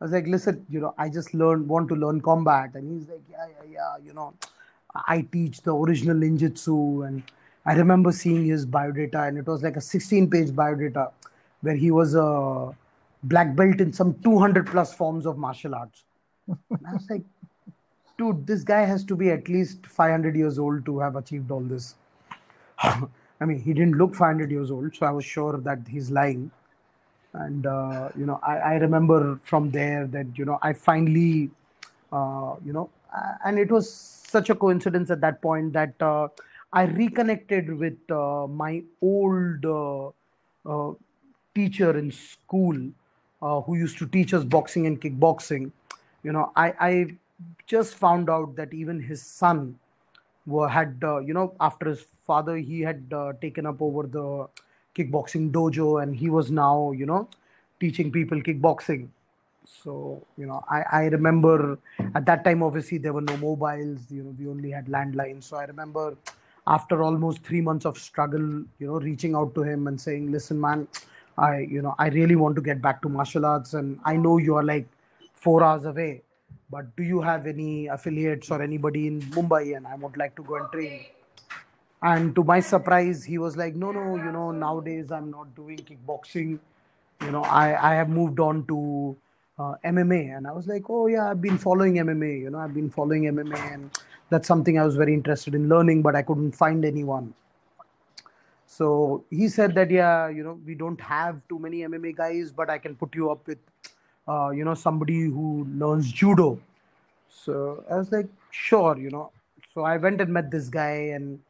i was like listen you know i just learned want to learn combat and he's like yeah yeah yeah you know i teach the original ninjutsu and i remember seeing his biodata and it was like a 16 page biodata where he was a black belt in some 200 plus forms of martial arts. And I was like, dude, this guy has to be at least 500 years old to have achieved all this. I mean, he didn't look 500 years old, so I was sure that he's lying. And, uh, you know, I, I, remember from there that, you know, I finally, uh, you know, and it was such a coincidence at that point that uh, I reconnected with uh, my old uh, uh, teacher in school who used to teach us boxing and kickboxing, you know, I, I just found out that even his son were, had, you know, after his father, he had taken up over the kickboxing dojo and he was now, you know, teaching people kickboxing. So, you know, I, I remember at that time, obviously, there were no mobiles, you know, we only had landlines. So I remember after almost three months of struggle, you know, reaching out to him and saying, listen, man, I, you know, I really want to get back to martial arts, and I know you are like four hours away. But do you have any affiliates or anybody in Mumbai? And I would like to go and train. And to my surprise, he was like, "No, no, you know, nowadays I'm not doing kickboxing. You know, I I have moved on to uh, MMA." And I was like, "Oh yeah, I've been following MMA. You know, I've been following MMA, and that's something I was very interested in learning, but I couldn't find anyone." So he said that yeah, you know, we don't have too many MMA guys, but I can put you up with, uh, you know, somebody who learns judo. So I was like, sure, you know. So I went and met this guy, and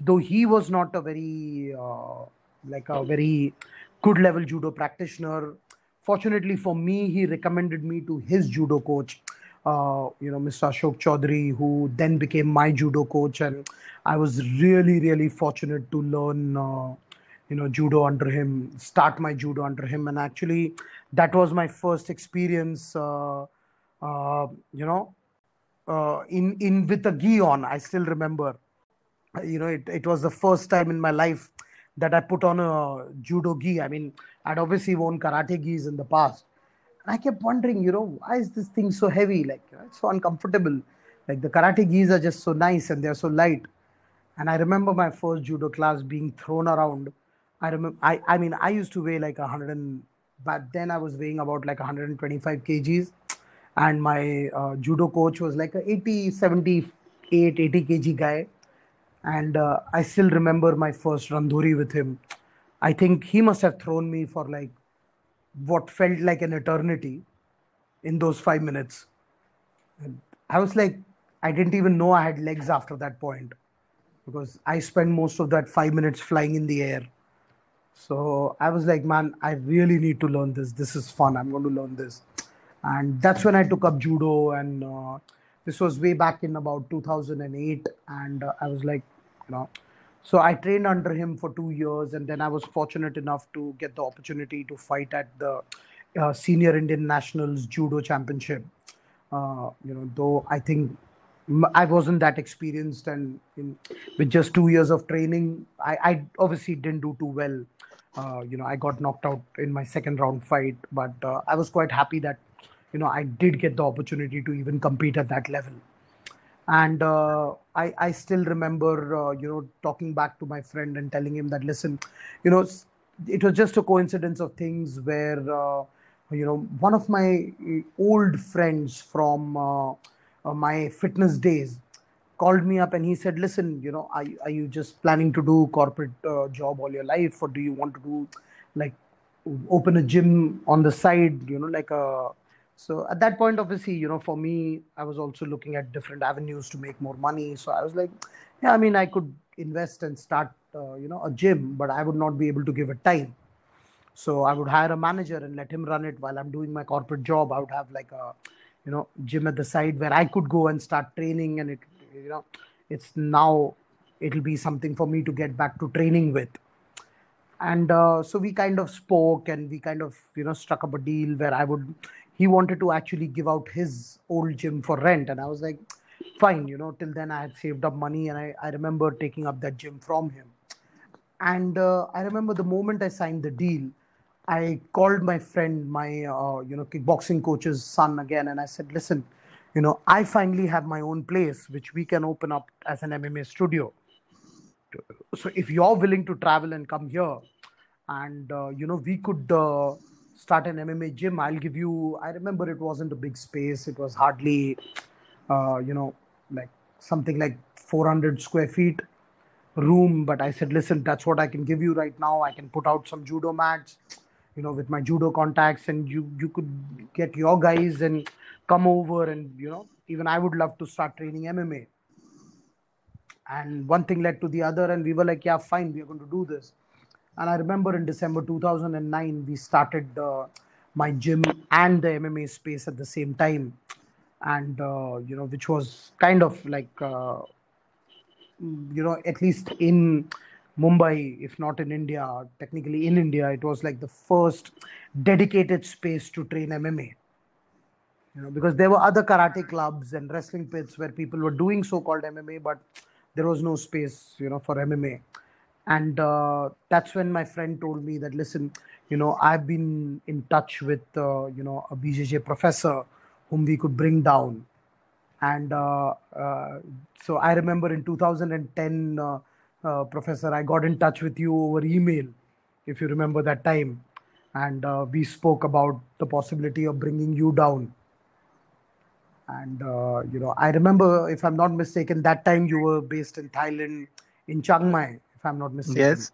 though he was not a very uh, like a very good level judo practitioner, fortunately for me, he recommended me to his judo coach, uh, you know, Mr. Ashok Chaudhary, who then became my judo coach, and I was really, really fortunate to learn, uh, you know, judo under him, start my judo under him, and actually, that was my first experience, uh, uh, you know, uh, in in with a gi on. I still remember, you know, it, it was the first time in my life that I put on a judo gi. I mean, I'd obviously worn karate gis in the past. And I kept wondering, you know, why is this thing so heavy? Like, you know, it's so uncomfortable. Like the karate gis are just so nice and they're so light. And I remember my first judo class being thrown around. I remember, I, I mean, I used to weigh like 100 and, but then I was weighing about like 125 kgs. And my uh, judo coach was like a 80, 78, 80 kg guy. And uh, I still remember my first randori with him. I think he must have thrown me for like what felt like an eternity in those five minutes. And I was like, I didn't even know I had legs after that point because I spent most of that five minutes flying in the air. So I was like, man, I really need to learn this. This is fun. I'm going to learn this. And that's when I took up judo. And uh, this was way back in about 2008. And uh, I was like, you know, so I trained under him for two years. And then I was fortunate enough to get the opportunity to fight at the uh, Senior Indian Nationals Judo Championship. Uh, you know, though I think I wasn't that experienced, and in, with just two years of training, I, I obviously didn't do too well. Uh, you know, I got knocked out in my second round fight, but uh, I was quite happy that you know I did get the opportunity to even compete at that level. And uh, I, I still remember, uh, you know, talking back to my friend and telling him that, listen, you know, it was just a coincidence of things where, uh, you know, one of my old friends from uh, uh, my fitness days called me up and he said listen you know are, are you just planning to do corporate uh, job all your life or do you want to do like open a gym on the side you know like a so at that point obviously you know for me i was also looking at different avenues to make more money. So i was like yeah i mean i could invest and start uh, you know a gym but i would not be able to give it time. So i would hire a manager and let him run it while i'm doing my corporate job. I would have like a you know gym at the side where i could go and start training and it you know it's now it'll be something for me to get back to training with. And uh, so we kind of spoke and we kind of you know struck up a deal where i would he wanted to actually give out his old gym for rent. And i was like fine you know till then i had saved up money and i, I remember taking up that gym from him. And uh, i remember the moment i signed the deal i called my friend my uh, you know kickboxing coach's son again and i said listen you know i finally have my own place which we can open up as an mma studio. So if you're willing to travel and come here and uh, you know we could uh, start an mma gym i'll give you i remember it wasn't a big space. It was hardly uh, you know like something like 400 square feet room. But i said listen that's what i can give you right now. I can put out some judo mats you know with my judo contacts and you you could get your guys and come over and you know even i would love to start training mma and one thing led to the other and we were like yeah fine we are going to do this and i remember in december 2009 we started uh, my gym and the mma space at the same time. And uh, you know which was kind of like uh, you know at least in mumbai if not in india technically in india it was like the first dedicated space to train mma you know because there were other karate clubs and wrestling pits where people were doing so-called mma but there was no space you know for mma and uh, that's when my friend told me that listen you know i've been in touch with uh, you know a bjj professor whom we could bring down. And uh, uh, so i remember in 2010 uh, uh, professor i got in touch with you over email if you remember that time. And we spoke about the possibility of bringing you down. And you know i remember if i'm not mistaken that time you were based in thailand in chiang mai if i'm not mistaken. Yes.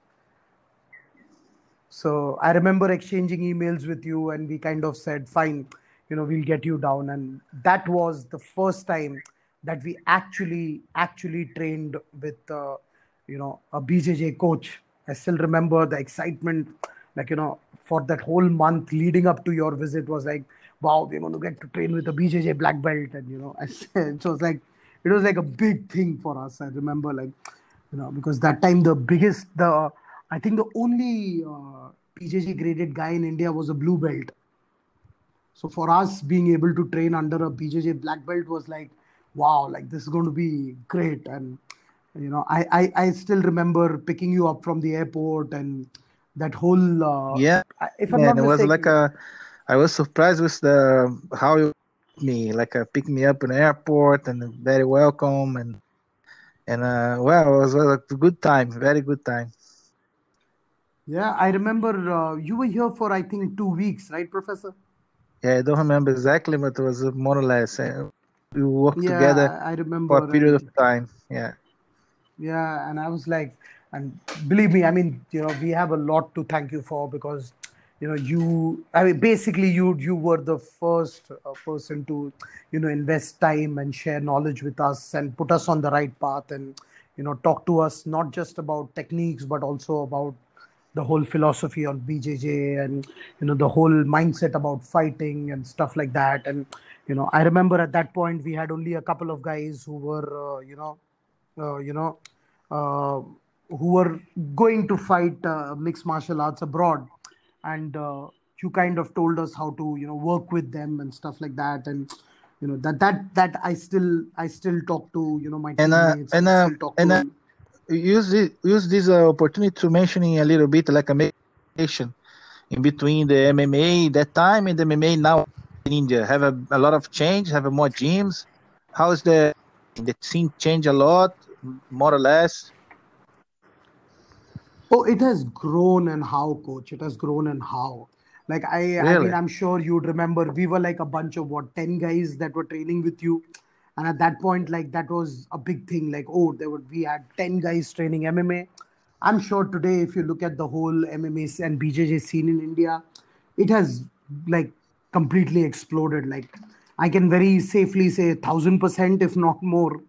so i remember exchanging emails with you and we kind of said fine you know we'll get you down. And that was the first time that we actually actually trained with uh, you know a bjj coach. I still remember the excitement like you know for that whole month leading up to your visit was like wow we're going to get to train with a bjj black belt. And you know i said so it was like it was like a big thing for us i remember like you know because that time the biggest the i think the only uh, graded guy in india was a blue belt so for us, being able to train under a BJJ black belt was like, wow, like this is going to be great. And you know, I I, I still remember picking you up from the airport and that whole. Uh, Yeah, I- if I'm yeah, not it was like a, I was surprised with the how you me like uh, picked me up in the airport and very welcome and and uh, well, it was a good time, very good time. yeah, I remember uh, you were here for I think two weeks, right, Professor? Yeah, I don't remember exactly, but it was more or less. Uh, we worked Yeah, together I I for a period of time. Yeah. Yeah, and I was like, and believe me, I mean, you know, we have a lot to thank you for because, you know, you, I mean, basically, you you were the first uh, person to, you know, invest time and share knowledge with us and put us on the right path and, you know, talk to us not just about techniques but also about the whole philosophy on BJJ and you know the whole mindset about fighting and stuff like that. And you know, I remember at that point we had only a couple of guys who were uh, you know uh, you know, uh, who were going to fight uh, mixed martial arts abroad, and uh, you kind of told us how to, you know, work with them and stuff like that, and you know that that that I still I still talk to, you know, my And uh, teammates, and uh, still talk and uh, use this use this uh, opportunity to mentioning a little bit like a mediation in between the MMA that time and the MMA now in India. Have a, a lot of change, have a more gyms. How is the the scene change a lot, more or less? Oh, it has grown and how, coach. It has grown and how. Like I, I mean, I'm sure you'd remember we were like a bunch of what, 10 guys that were training with you. And at that point, like that was a big thing. Like, oh, there would we had 10 guys training MMA. I'm sure today, if you look at the whole MMA and BJJ scene in India, it has like completely exploded. Like I can very safely say thousand percent, if not more.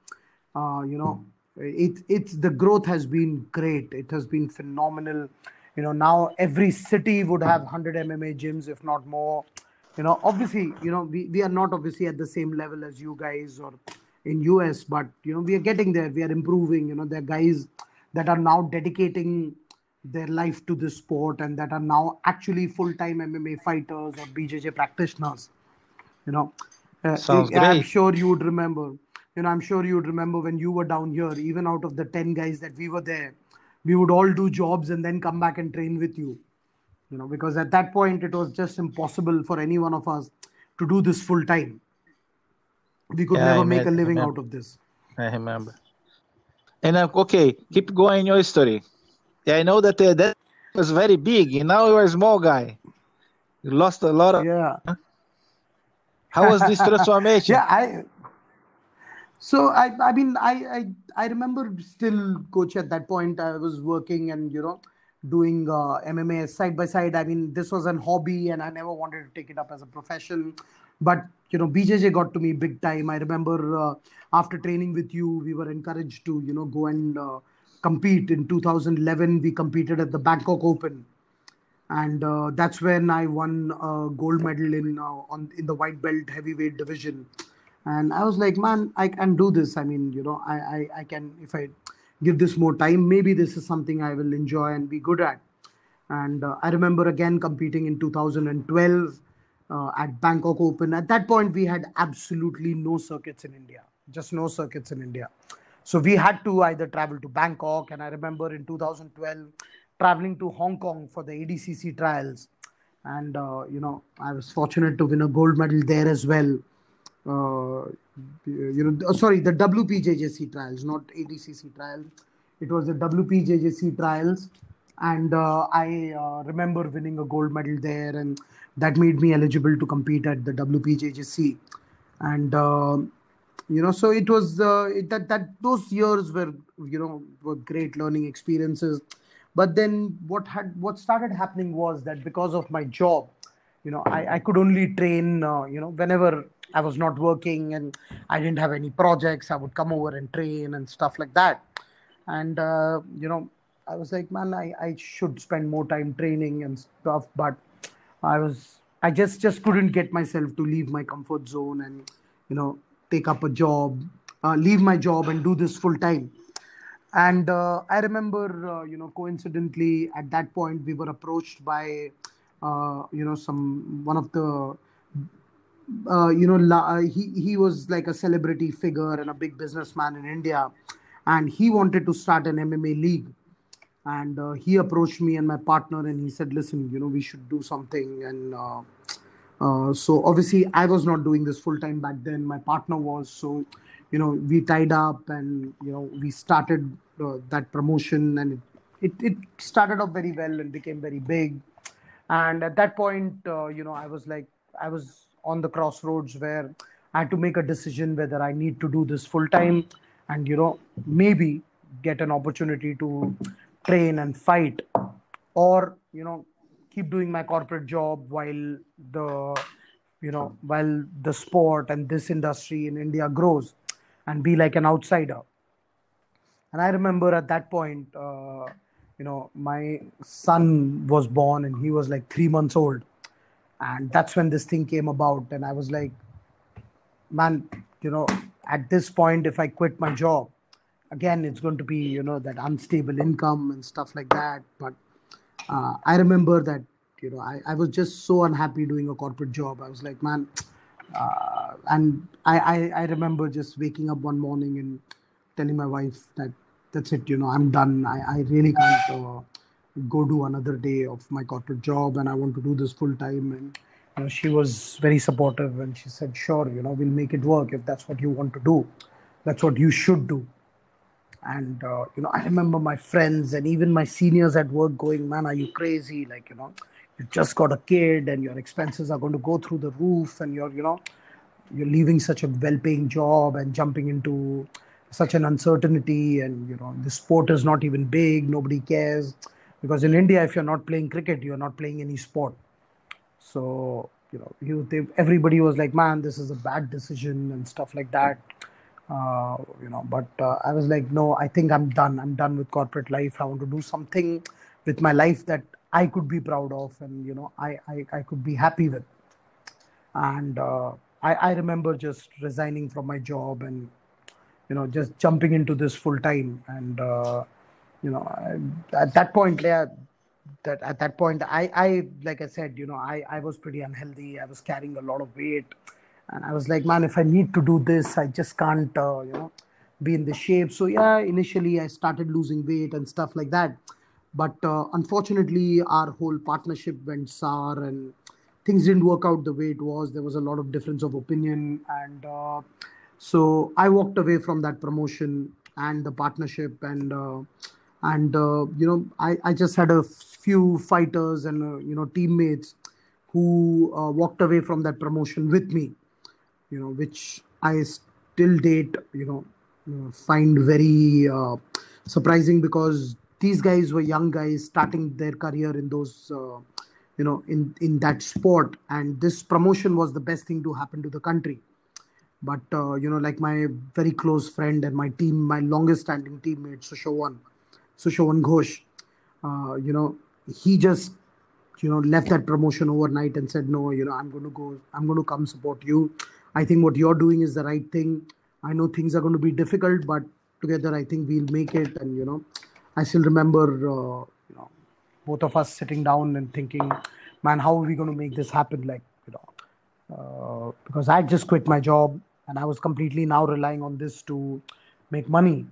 Uh, you know, it it's the growth has been great. It has been phenomenal. You know, now every city would have 100 MMA gyms, if not more. You know, obviously, you know, we, we are not obviously at the same level as you guys or in US, but you know, we are getting there. We are improving. You know, there are guys that are now dedicating their life to this sport and that are now actually full-time MMA fighters or BJJ practitioners. You know, uh, I'm sure you would remember. You know, I'm sure you would remember when you were down here. Even out of the ten guys that we were there, we would all do jobs and then come back and train with you. You know, because at that point it was just impossible for any one of us to do this full time. We could Yeah, never make a living out of this. I remember. And uh, okay, keep going your story. Yeah, I know that uh, that was very big, and now you are a small guy. You lost a lot of. Yeah. How was this transformation? Yeah, I so I I mean I I I remember still coach at that point I was working and you know doing uh, MMA side by side. I mean this was an hobby and I never wanted to take it up as a profession. But you know BJJ got to me big time. I remember uh, after training with you, we were encouraged to you know go and uh, compete. In 2011, we competed at the Bangkok Open and uh, that's when I won a gold medal in uh, on in the white belt heavyweight division. And I was like, man, I can do this. I mean, you know, I, I, I can if I give this more time, maybe this is something I will enjoy and be good at. And uh, I remember again competing in 2012 uh, at Bangkok Open. At that point, we had absolutely no circuits in India, just no circuits in India. So we had to either travel to Bangkok, and I remember in 2012 traveling to Hong Kong for the ADCC trials, and uh, you know I was fortunate to win a gold medal there as well. Uh, you know, oh, sorry, the WPJJC trials, not ADCC trials. It was the WPJJC trials, and uh, I uh, remember winning a gold medal there, and that made me eligible to compete at the WPJJC. And uh, you know so it was uh, it, that that those years were you know were great learning experiences but then what had what started happening was that because of my job you know i, I could only train uh, you know whenever i was not working and i didn't have any projects. I would come over and train and stuff like that. And uh, you know i was like man I, I should spend more time training and stuff but i was i just just couldn't get myself to leave my comfort zone and you know take up a job uh, leave my job and do this full time. And uh, i remember uh, you know coincidentally at that point we were approached by uh, you know some one of the uh, you know la- uh, he he was like a celebrity figure and a big businessman in india. And he wanted to start an mma league. And uh, he approached me and my partner and he said listen you know we should do something. And uh, uh, so obviously i was not doing this full time back then. My partner was. So you know we tied up and you know we started uh, that promotion and it, it it started off very well and became very big. And at that point you know i was like i was on the crossroads where i had to make a decision whether i need to do this full time and you know maybe get an opportunity to train and fight or you know keep doing my corporate job while the you know while the sport and this industry in india grows and be like an outsider. And i remember at that point uh, you know my son was born and he was like 3 months old and that's when this thing came about. And i was like man you know at this point if i quit my job again it's going to be you know that unstable income and stuff like that. But uh, i remember that you know I, I was just so unhappy doing a corporate job. I was like man uh, and I, I i remember just waking up one morning and telling my wife that that's it you know i'm done. I, I really can't uh, go do another day of my corporate job and i want to do this full time. And you know she was very supportive and she said sure you know we'll make it work if that's what you want to do. That's what you should do. And uh, you know i remember my friends and even my seniors at work going man are you crazy? Like you know you just got a kid and your expenses are going to go through the roof and you're you know you're leaving such a well-paying job and jumping into such an uncertainty and you know the sport is not even big nobody cares because in india if you're not playing cricket you're not playing any sport. So you know you they, everybody was like man this is a bad decision and stuff like that. Uh, you know but uh, i was like no i think i'm done. I'm done with corporate life. I want to do something with my life that i could be proud of and you know i i, I could be happy with. And uh, I, I remember just resigning from my job and you know just jumping into this full time. And uh, you know, at that point, yeah, that at that point, I, I, like I said, you know, I, I was pretty unhealthy. I was carrying a lot of weight, and I was like, man, if I need to do this, I just can't, uh, you know, be in the shape. So yeah, initially I started losing weight and stuff like that. But uh, unfortunately, our whole partnership went sour and things didn't work out the way it was. There was a lot of difference of opinion, and uh, so I walked away from that promotion and the partnership, and uh, and uh, you know I, I just had a few fighters and uh, you know teammates who uh, walked away from that promotion with me, you know, which I still date, you know, uh, find very surprising because these guys were young guys starting their career in those uh, you know in in that sport. And this promotion was the best thing to happen to the country. But uh, you know like my very close friend and my team my longest standing teammate sushovan sushovan ghosh uh, you know he just you know left that promotion overnight and said no you know i'm going to go i'm going to come support you i think what you're doing is the right thing i know things are going to be difficult but together i think we'll make it and you know i still remember uh, you know both of us sitting down and thinking, man, how are we going to make this happen? Like, you know, uh, because I just quit my job and I was completely now relying on this to make money.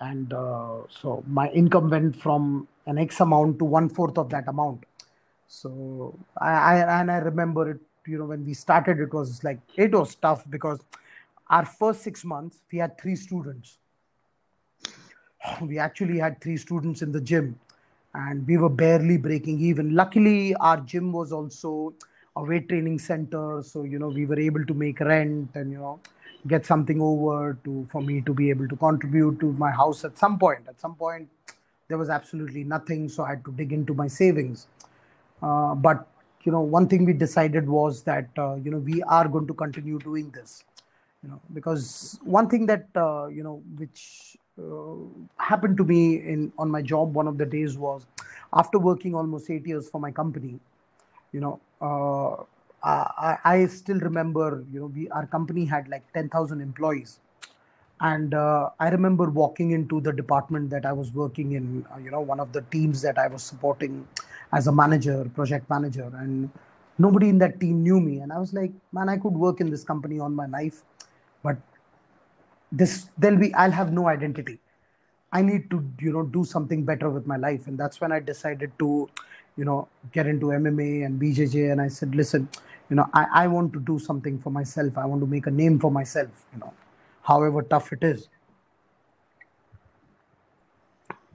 And uh, so my income went from an X amount to one fourth of that amount. So I, I and I remember it, you know, when we started, it was like it was tough because our first six months we had three students. We actually had three students in the gym and we were barely breaking even. Luckily, our gym was also a weight training center, so you know we were able to make rent and you know get something over to for me to be able to contribute to my house at some point. At some point, there was absolutely nothing, so I had to dig into my savings. Uh, but you know, one thing we decided was that uh, you know we are going to continue doing this. You know, because one thing that uh, you know which uh, happened to me in on my job one of the days was after working almost eight years for my company you know uh, I, I still remember you know we our company had like 10000 employees. And uh, i remember walking into the department that i was working in uh, you know one of the teams that i was supporting as a manager project manager. And nobody in that team knew me. And i was like man i could work in this company on my life but this there'll be i'll have no identity. I need to you know do something better with my life. And that's when i decided to you know get into mma and bjj and i said listen you know i, I want to do something for myself. I want to make a name for myself you know however tough it is.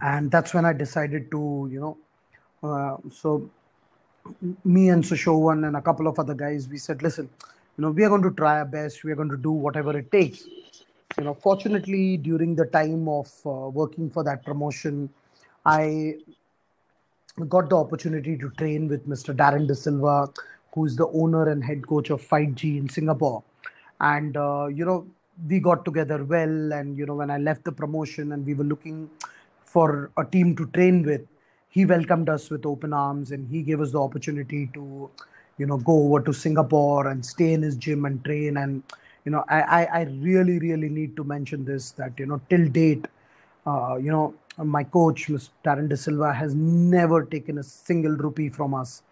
And that's when i decided to you know uh, so me and Sushovan and a couple of other guys we said listen you know we are going to try our best. We are going to do whatever it takes. You know fortunately during the time of uh, working for that promotion i got the opportunity to train with mr darren de silva who is the owner and head coach of fight g in singapore. And uh, you know we got together well and you know when i left the promotion and we were looking for a team to train with he welcomed us with open arms and he gave us the opportunity to you know go over to singapore and stay in his gym and train. And you know I, I really really need to mention this that you know till date uh, you know my coach mr darren de silva has never taken a single rupee from us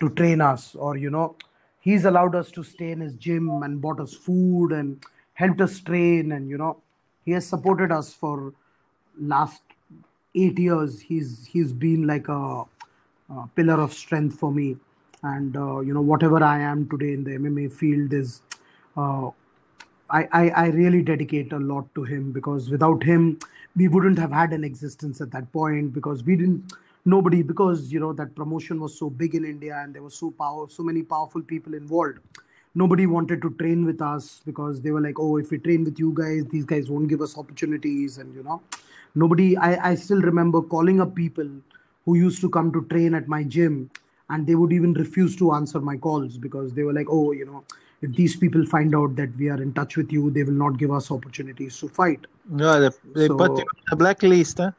to train us or you know he's allowed us to stay in his gym and bought us food and helped us train and you know he has supported us for last eight years. He's he's been like a, a pillar of strength for me. And uh, you know whatever i am today in the mma field is uh, I, I, I really dedicate a lot to him because without him we wouldn't have had an existence at that point because we didn't nobody because you know that promotion was so big in India and there were so power so many powerful people involved. Nobody wanted to train with us because they were like, oh, if we train with you guys, these guys won't give us opportunities, and you know, nobody. I, I still remember calling up people who used to come to train at my gym and they would even refuse to answer my calls because they were like oh you know if these people find out that we are in touch with you, they will not give us opportunities to fight. No, they, they so, put you on a blacklist, huh?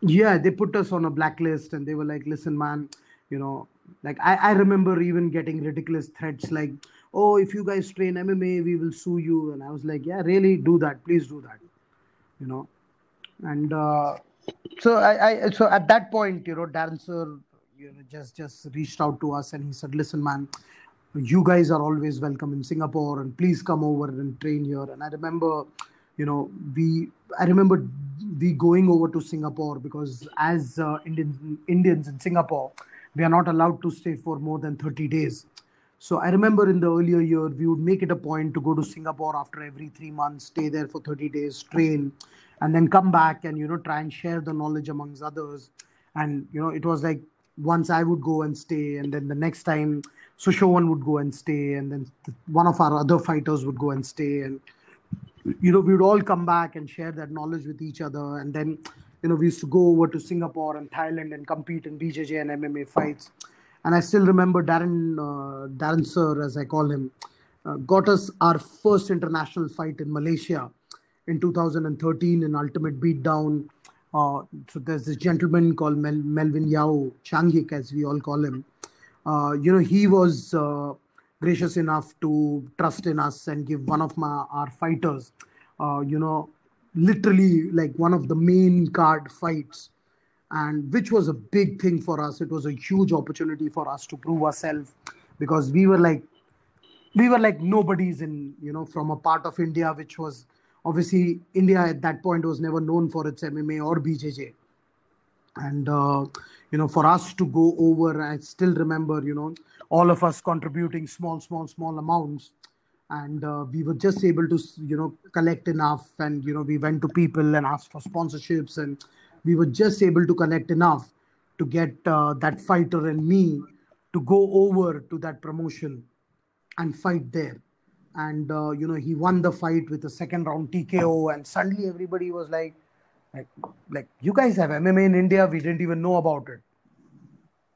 Yeah, they put us on a blacklist and they were like, listen, man, you know, like I, I remember even getting ridiculous threats like, oh, if you guys train MMA, we will sue you. And I was like, yeah, really do that. Please do that. You know, and uh, so I, I so at that point you know darren sir you know just just reached out to us and he said listen man you guys are always welcome in singapore and please come over and train here and i remember you know we i remember we going over to singapore because as uh, indian indians in singapore we are not allowed to stay for more than 30 days so I remember in the earlier year, we would make it a point to go to Singapore after every three months, stay there for 30 days, train, and then come back and, you know, try and share the knowledge amongst others. And, you know, it was like once I would go and stay, and then the next time Sushovan would go and stay, and then one of our other fighters would go and stay. And, you know, we would all come back and share that knowledge with each other. And then, you know, we used to go over to Singapore and Thailand and compete in BJJ and MMA fights and I still remember Darren uh, Darren Sir, as I call him, uh, got us our first international fight in Malaysia in 2013 in Ultimate Beatdown. Uh, so there's this gentleman called Mel- Melvin Yeoh Changik, as we all call him. Uh, you know, he was uh, gracious enough to trust in us and give one of my our fighters, uh, you know, literally like one of the main card fights and which was a big thing for us. It was a huge opportunity for us to prove ourselves because we were like we were like nobodies in you know from a part of India which was obviously India at that point was never known for its MMA or BJJ, and uh, you know for us to go over, I still remember you know all of us contributing small, small, small amounts. And uh, we were just able to, you know, collect enough, and you know, we went to people and asked for sponsorships, and we were just able to collect enough to get uh, that fighter and me to go over to that promotion and fight there and uh, you know he won the fight with a second round tko and suddenly everybody was like like like you guys have mma in india we didn't even know about it.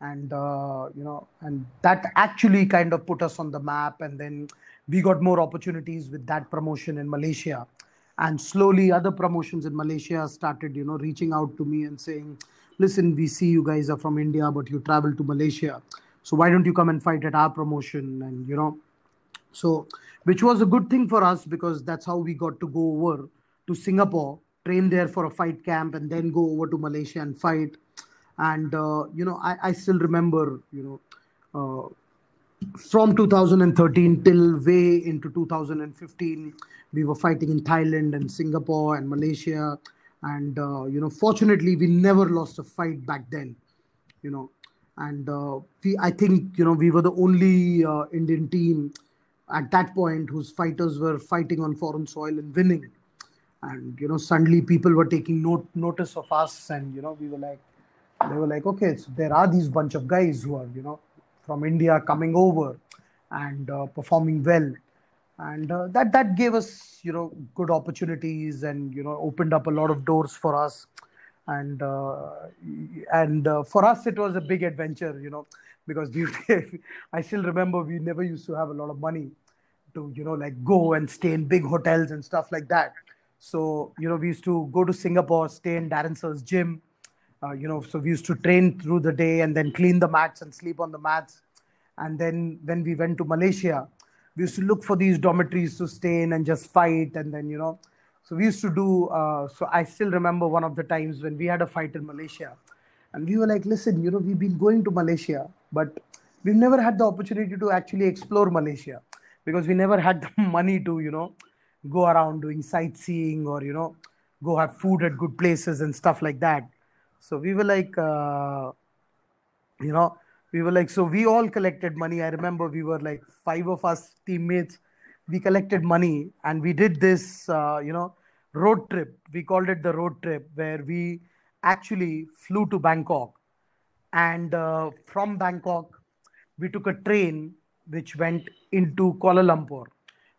And uh, you know and that actually kind of put us on the map and then we got more opportunities with that promotion in malaysia. And slowly other promotions in malaysia started you know reaching out to me and saying listen we see you guys are from india but you travel to malaysia. So why don't you come and fight at our promotion? And you know so which was a good thing for us because that's how we got to go over to singapore train there for a fight camp and then go over to malaysia and fight. And uh, you know I, I still remember you know uh, from 2013 till way into 2015 we were fighting in thailand and singapore and malaysia. And uh, you know fortunately we never lost a fight back then you know. And uh, we i think you know we were the only uh, indian team at that point whose fighters were fighting on foreign soil and winning and you know suddenly people were taking note notice of us and you know we were like they were like okay so there are these bunch of guys who are you know from India coming over and uh, performing well. And uh, that that gave us, you know, good opportunities and you know opened up a lot of doors for us. And uh, and uh, for us, it was a big adventure, you know, because I still remember we never used to have a lot of money to, you know, like go and stay in big hotels and stuff like that. So you know, we used to go to Singapore, stay in Darren Sir's gym, uh, you know, so we used to train through the day and then clean the mats and sleep on the mats. And then when we went to Malaysia, we used to look for these dormitories to stay in and just fight. And then, you know, so we used to do. Uh, so I still remember one of the times when we had a fight in Malaysia, and we were like, listen, you know, we've been going to Malaysia, but we've never had the opportunity to actually explore Malaysia because we never had the money to, you know, go around doing sightseeing or you know, go have food at good places and stuff like that so we were like, uh, you know, we were like, so we all collected money. I remember we were like five of us teammates. We collected money and we did this, uh, you know, road trip. We called it the road trip where we actually flew to Bangkok. And uh, from Bangkok, we took a train which went into Kuala Lumpur.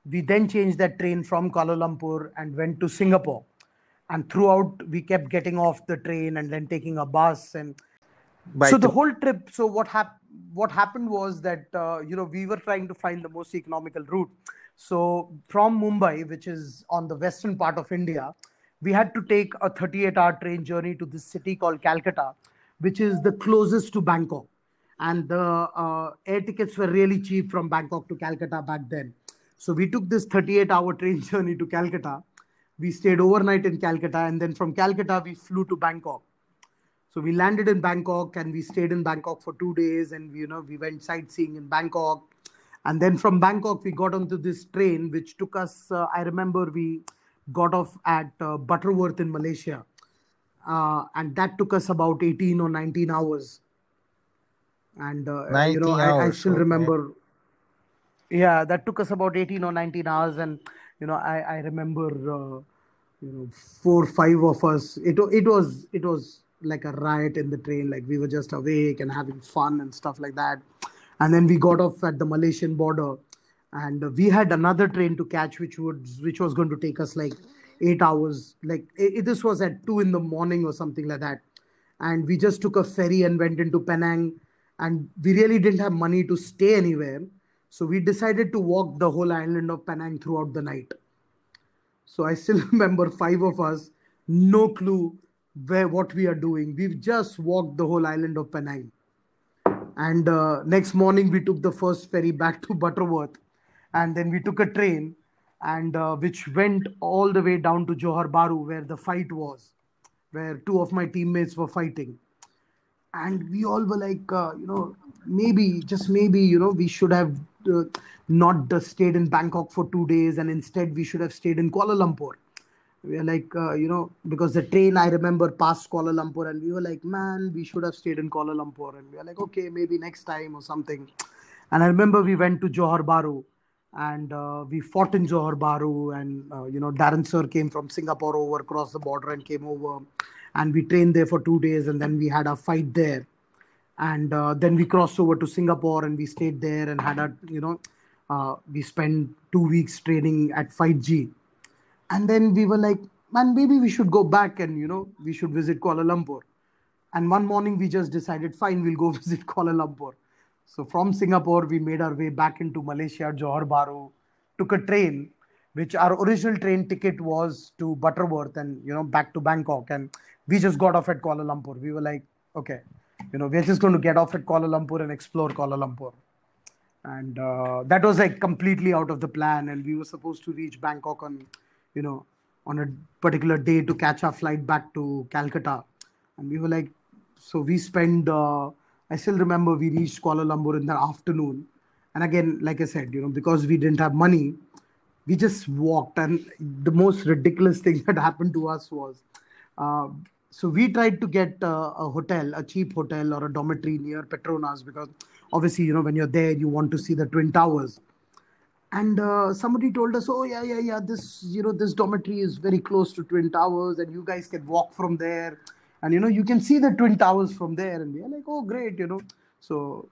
We then changed that train from Kuala Lumpur and went to Singapore. And throughout we kept getting off the train and then taking a bus and so the whole trip so what happened what happened was that uh, you know we were trying to find the most economical route. So from mumbai which is on the western part of india we had to take a 38 hour train journey to this city called calcutta which is the closest to bangkok. And the uh, air tickets were really cheap from bangkok to calcutta back then so we took this 38 hour train journey to calcutta we stayed overnight in Calcutta, and then from Calcutta we flew to Bangkok. So we landed in Bangkok and we stayed in Bangkok for two days, and you know we went sightseeing in Bangkok, and then from Bangkok we got onto this train which took us. Uh, I remember we got off at uh, Butterworth in Malaysia, uh, and that took us about 18 or 19 hours. And uh, you know, I, I, still okay. remember. Yeah, that took us about 18 or 19 hours, and you know, I I remember, uh, you know, four five of us. It it was it was like a riot in the train. Like we were just awake and having fun and stuff like that. And then we got off at the Malaysian border, and we had another train to catch, which would which was going to take us like eight hours. Like it, this was at two in the morning or something like that. And we just took a ferry and went into Penang. And we really didn't have money to stay anywhere. So we decided to walk the whole island of Penang throughout the night. So I still remember five of us, no clue where what we are doing. We've just walked the whole island of Penang. And uh, next morning we took the first ferry back to Butterworth, and then we took a train, and uh, which went all the way down to Johor Bahru where the fight was, where two of my teammates were fighting, and we all were like, uh, you know, maybe just maybe you know we should have uh, not stayed in Bangkok for two days, and instead we should have stayed in Kuala Lumpur. We are like uh, you know because the train i remember passed kuala lumpur and we were like man we should have stayed in kuala lumpur. And we are like okay maybe next time or something. And i remember we went to johor bahru and uh, we fought in johor bahru and uh, you know darren sir came from singapore over across the border and came over. And we trained there for two days and then we had a fight there and uh, then we crossed over to singapore and we stayed there and had a you know uh, we spent two weeks training at 5g and then we were like man maybe we should go back and you know we should visit kuala lumpur. And one morning we just decided fine we'll go visit kuala lumpur. So from singapore we made our way back into malaysia johor bahru took a train which our original train ticket was to butterworth and you know back to bangkok. And we just got off at kuala lumpur. We were like okay you know we're just going to get off at kuala lumpur and explore kuala lumpur and uh, that was like completely out of the plan and we were supposed to reach bangkok on you know, on a particular day to catch our flight back to Calcutta. And we were like, so we spent, uh, I still remember we reached Kuala Lumpur in the afternoon. And again, like I said, you know, because we didn't have money, we just walked. And the most ridiculous thing that happened to us was, uh, so we tried to get uh, a hotel, a cheap hotel or a dormitory near Petronas because obviously, you know, when you're there, you want to see the Twin Towers. And uh, somebody told us oh yeah yeah yeah this you know this dormitory is very close to twin towers and you guys can walk from there. And you know you can see the twin towers from there and we are like oh great you know. So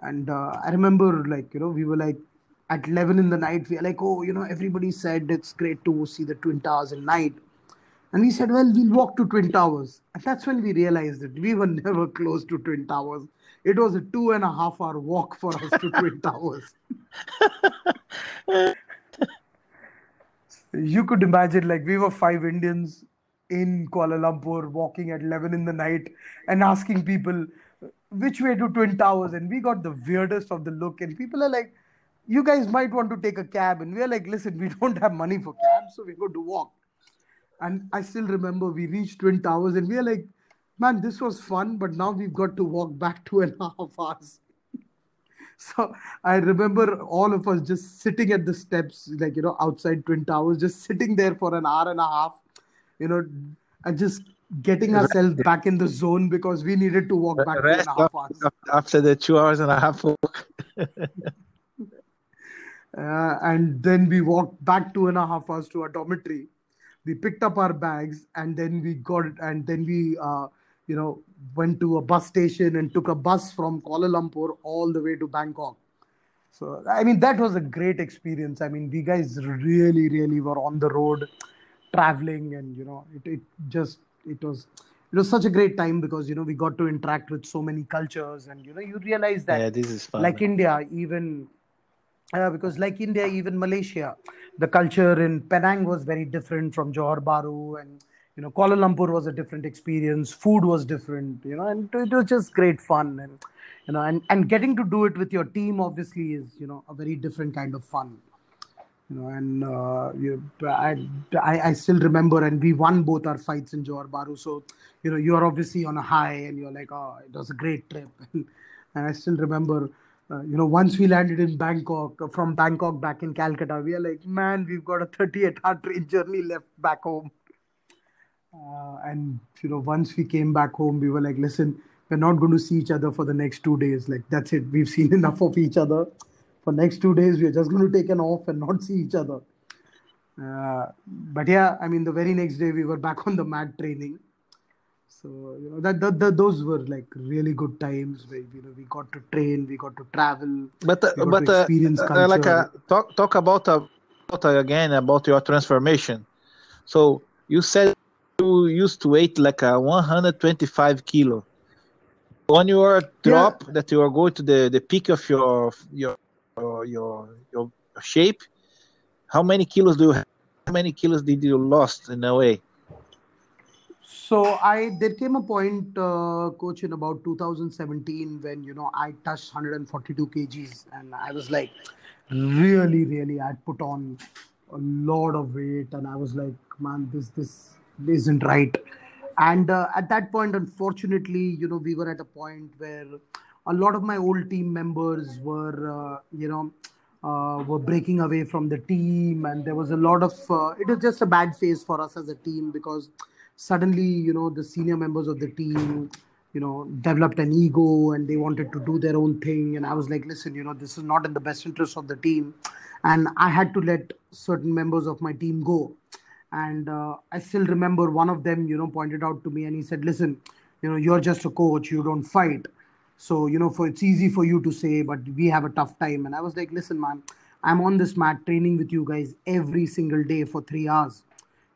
and uh, i remember like you know we were like at 11 in the night we are like oh you know everybody said it's great to see the twin towers at night and we said well we'll walk to twin towers and that's when we realized that we were never close to twin towers it was a two and a half hour walk for us to twin towers you could imagine like we were five Indians in Kuala Lumpur walking at 11 in the night and asking people uh, which way to Twin Towers. And we got the weirdest of the look. And people are like, you guys might want to take a cab. And we're like, listen, we don't have money for cabs, so we're going to walk. And I still remember we reached Twin Towers and we are like, man, this was fun, but now we've got to walk back two and a half hours. So I remember all of us just sitting at the steps, like, you know, outside Twin Towers, just sitting there for an hour and a half, you know, and just getting ourselves back in the zone because we needed to walk back two and a half hours. After the two hours and a half walk. Uh, and then we walked back two and a half hours to our dormitory. We picked up our bags and then we got it and then we uh, you know, went to a bus station and took a bus from Kuala Lumpur all the way to Bangkok. So, I mean, that was a great experience. I mean, we guys really, really were on the road traveling and, you know, it, it just, it was, it was such a great time because, you know, we got to interact with so many cultures and, you know, you realize that, yeah, this is fun, like man. India, even, uh, because like India, even Malaysia, the culture in Penang was very different from Johor Bahru and, you know kuala lumpur was a different experience food was different you know and it was just great fun and you know and, and getting to do it with your team obviously is you know a very different kind of fun you know, and uh, you, I, I, I still remember, and we won both our fights in Johor Bahru. So, you know, you're obviously on a high, and you're like, oh, it was a great trip. and I still remember, uh, you know, once we landed in Bangkok, uh, from Bangkok back in Calcutta, we are like, man, we've got a 38-hour train journey left back home. Uh, and you know, once we came back home, we were like, listen, we're not going to see each other for the next two days. Like that's it. We've seen enough of each other for next two days we are just going to take an off and not see each other uh, but yeah i mean the very next day we were back on the mat training so you know that, that, that those were like really good times where you know we got to train we got to travel but uh, but uh, uh like uh, talk talk about, uh, about again about your transformation so you said you used to weight like a 125 kilo on your drop yeah. that you are going to the, the peak of your your your your your shape how many kilos do you have? how many kilos did you lost in a way so i there came a point uh, coach in about 2017 when you know i touched 142 kgs and i was like really really i put on a lot of weight and i was like man this this isn't right and uh, at that point unfortunately you know we were at a point where a lot of my old team members were, uh, you know, uh, were breaking away from the team, and there was a lot of. Uh, it was just a bad phase for us as a team because suddenly, you know, the senior members of the team, you know, developed an ego and they wanted to do their own thing. And I was like, listen, you know, this is not in the best interest of the team, and I had to let certain members of my team go. And uh, I still remember one of them, you know, pointed out to me and he said, listen, you know, you're just a coach, you don't fight so, you know, for it's easy for you to say, but we have a tough time. And I was like, listen, man, I'm on this mat training with you guys every single day for three hours.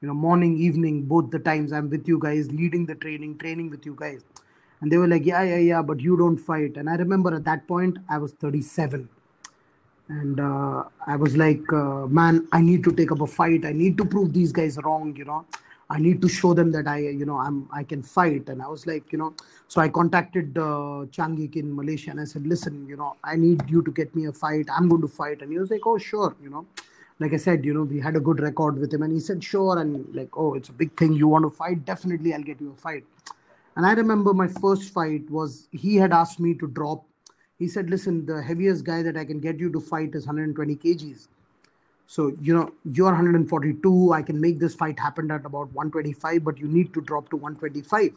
You know, morning, evening, both the times I'm with you guys, leading the training, training with you guys. And they were like, yeah, yeah, yeah, but you don't fight. And I remember at that point, I was 37. And uh, I was like, uh, man, I need to take up a fight. I need to prove these guys wrong, you know. I need to show them that I, you know, I'm I can fight. And I was like, you know, so I contacted uh, Changik in Malaysia and I said, listen, you know, I need you to get me a fight. I'm going to fight. And he was like, oh, sure, you know. Like I said, you know, we had a good record with him, and he said, sure. And like, oh, it's a big thing. You want to fight? Definitely, I'll get you a fight. And I remember my first fight was he had asked me to drop. He said, listen, the heaviest guy that I can get you to fight is 120 kgs so, you know, you're 142. I can make this fight happen at about 125, but you need to drop to 125.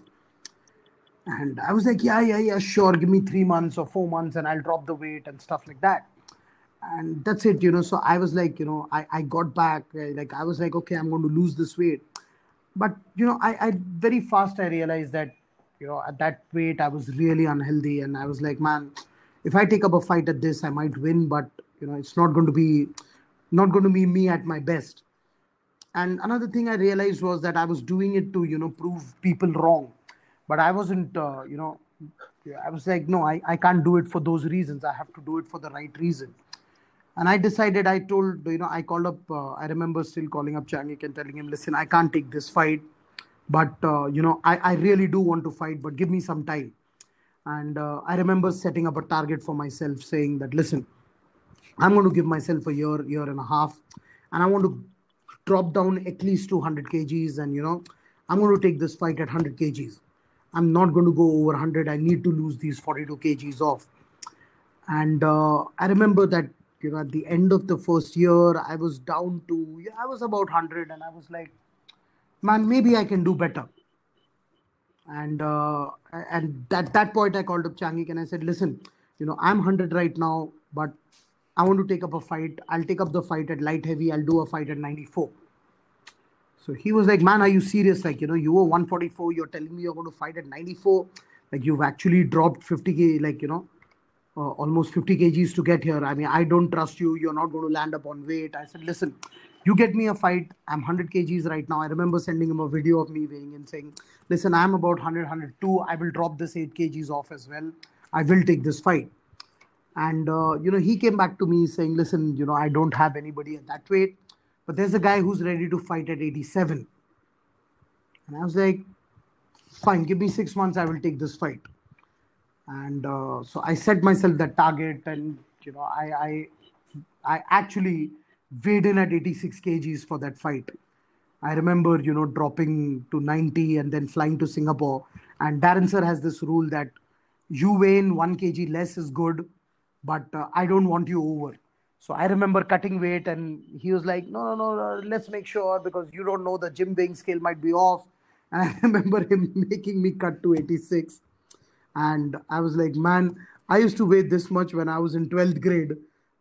And I was like, yeah, yeah, yeah, sure. Give me three months or four months and I'll drop the weight and stuff like that. And that's it, you know. So I was like, you know, I, I got back. Like, I was like, okay, I'm going to lose this weight. But, you know, I, I very fast I realized that, you know, at that weight, I was really unhealthy. And I was like, man, if I take up a fight at this, I might win, but, you know, it's not going to be not going to be me at my best and another thing i realized was that i was doing it to you know prove people wrong but i wasn't uh, you know i was like no I, I can't do it for those reasons i have to do it for the right reason and i decided i told you know i called up uh, i remember still calling up changik and telling him listen i can't take this fight but uh, you know I, I really do want to fight but give me some time and uh, i remember setting up a target for myself saying that listen I'm going to give myself a year, year and a half, and I want to drop down at least 200 kgs. And you know, I'm going to take this fight at 100 kgs. I'm not going to go over 100. I need to lose these 42 kgs off. And uh, I remember that you know at the end of the first year, I was down to I was about 100, and I was like, man, maybe I can do better. And uh, and at that point, I called up Changik and I said, listen, you know, I'm 100 right now, but I want to take up a fight. I'll take up the fight at light heavy. I'll do a fight at 94. So he was like, Man, are you serious? Like, you know, you were 144. You're telling me you're going to fight at 94. Like, you've actually dropped 50 k, like, you know, uh, almost 50 kgs to get here. I mean, I don't trust you. You're not going to land up on weight. I said, Listen, you get me a fight. I'm 100 kgs right now. I remember sending him a video of me weighing and saying, Listen, I'm about 100, 102. I will drop this 8 kgs off as well. I will take this fight and uh, you know he came back to me saying listen you know i don't have anybody at that weight but there's a guy who's ready to fight at 87 and i was like fine give me six months i will take this fight and uh, so i set myself that target and you know i i i actually weighed in at 86 kgs for that fight. I remember, you know, dropping to 90 and then flying to Singapore. And Darren Sir has this rule that you weigh in one kg less is good, but uh, I don't want you over. So I remember cutting weight, and he was like, "No, no, no, let's make sure because you don't know the gym weighing scale might be off." And I remember him making me cut to 86, and I was like, "Man, I used to weigh this much when I was in 12th grade.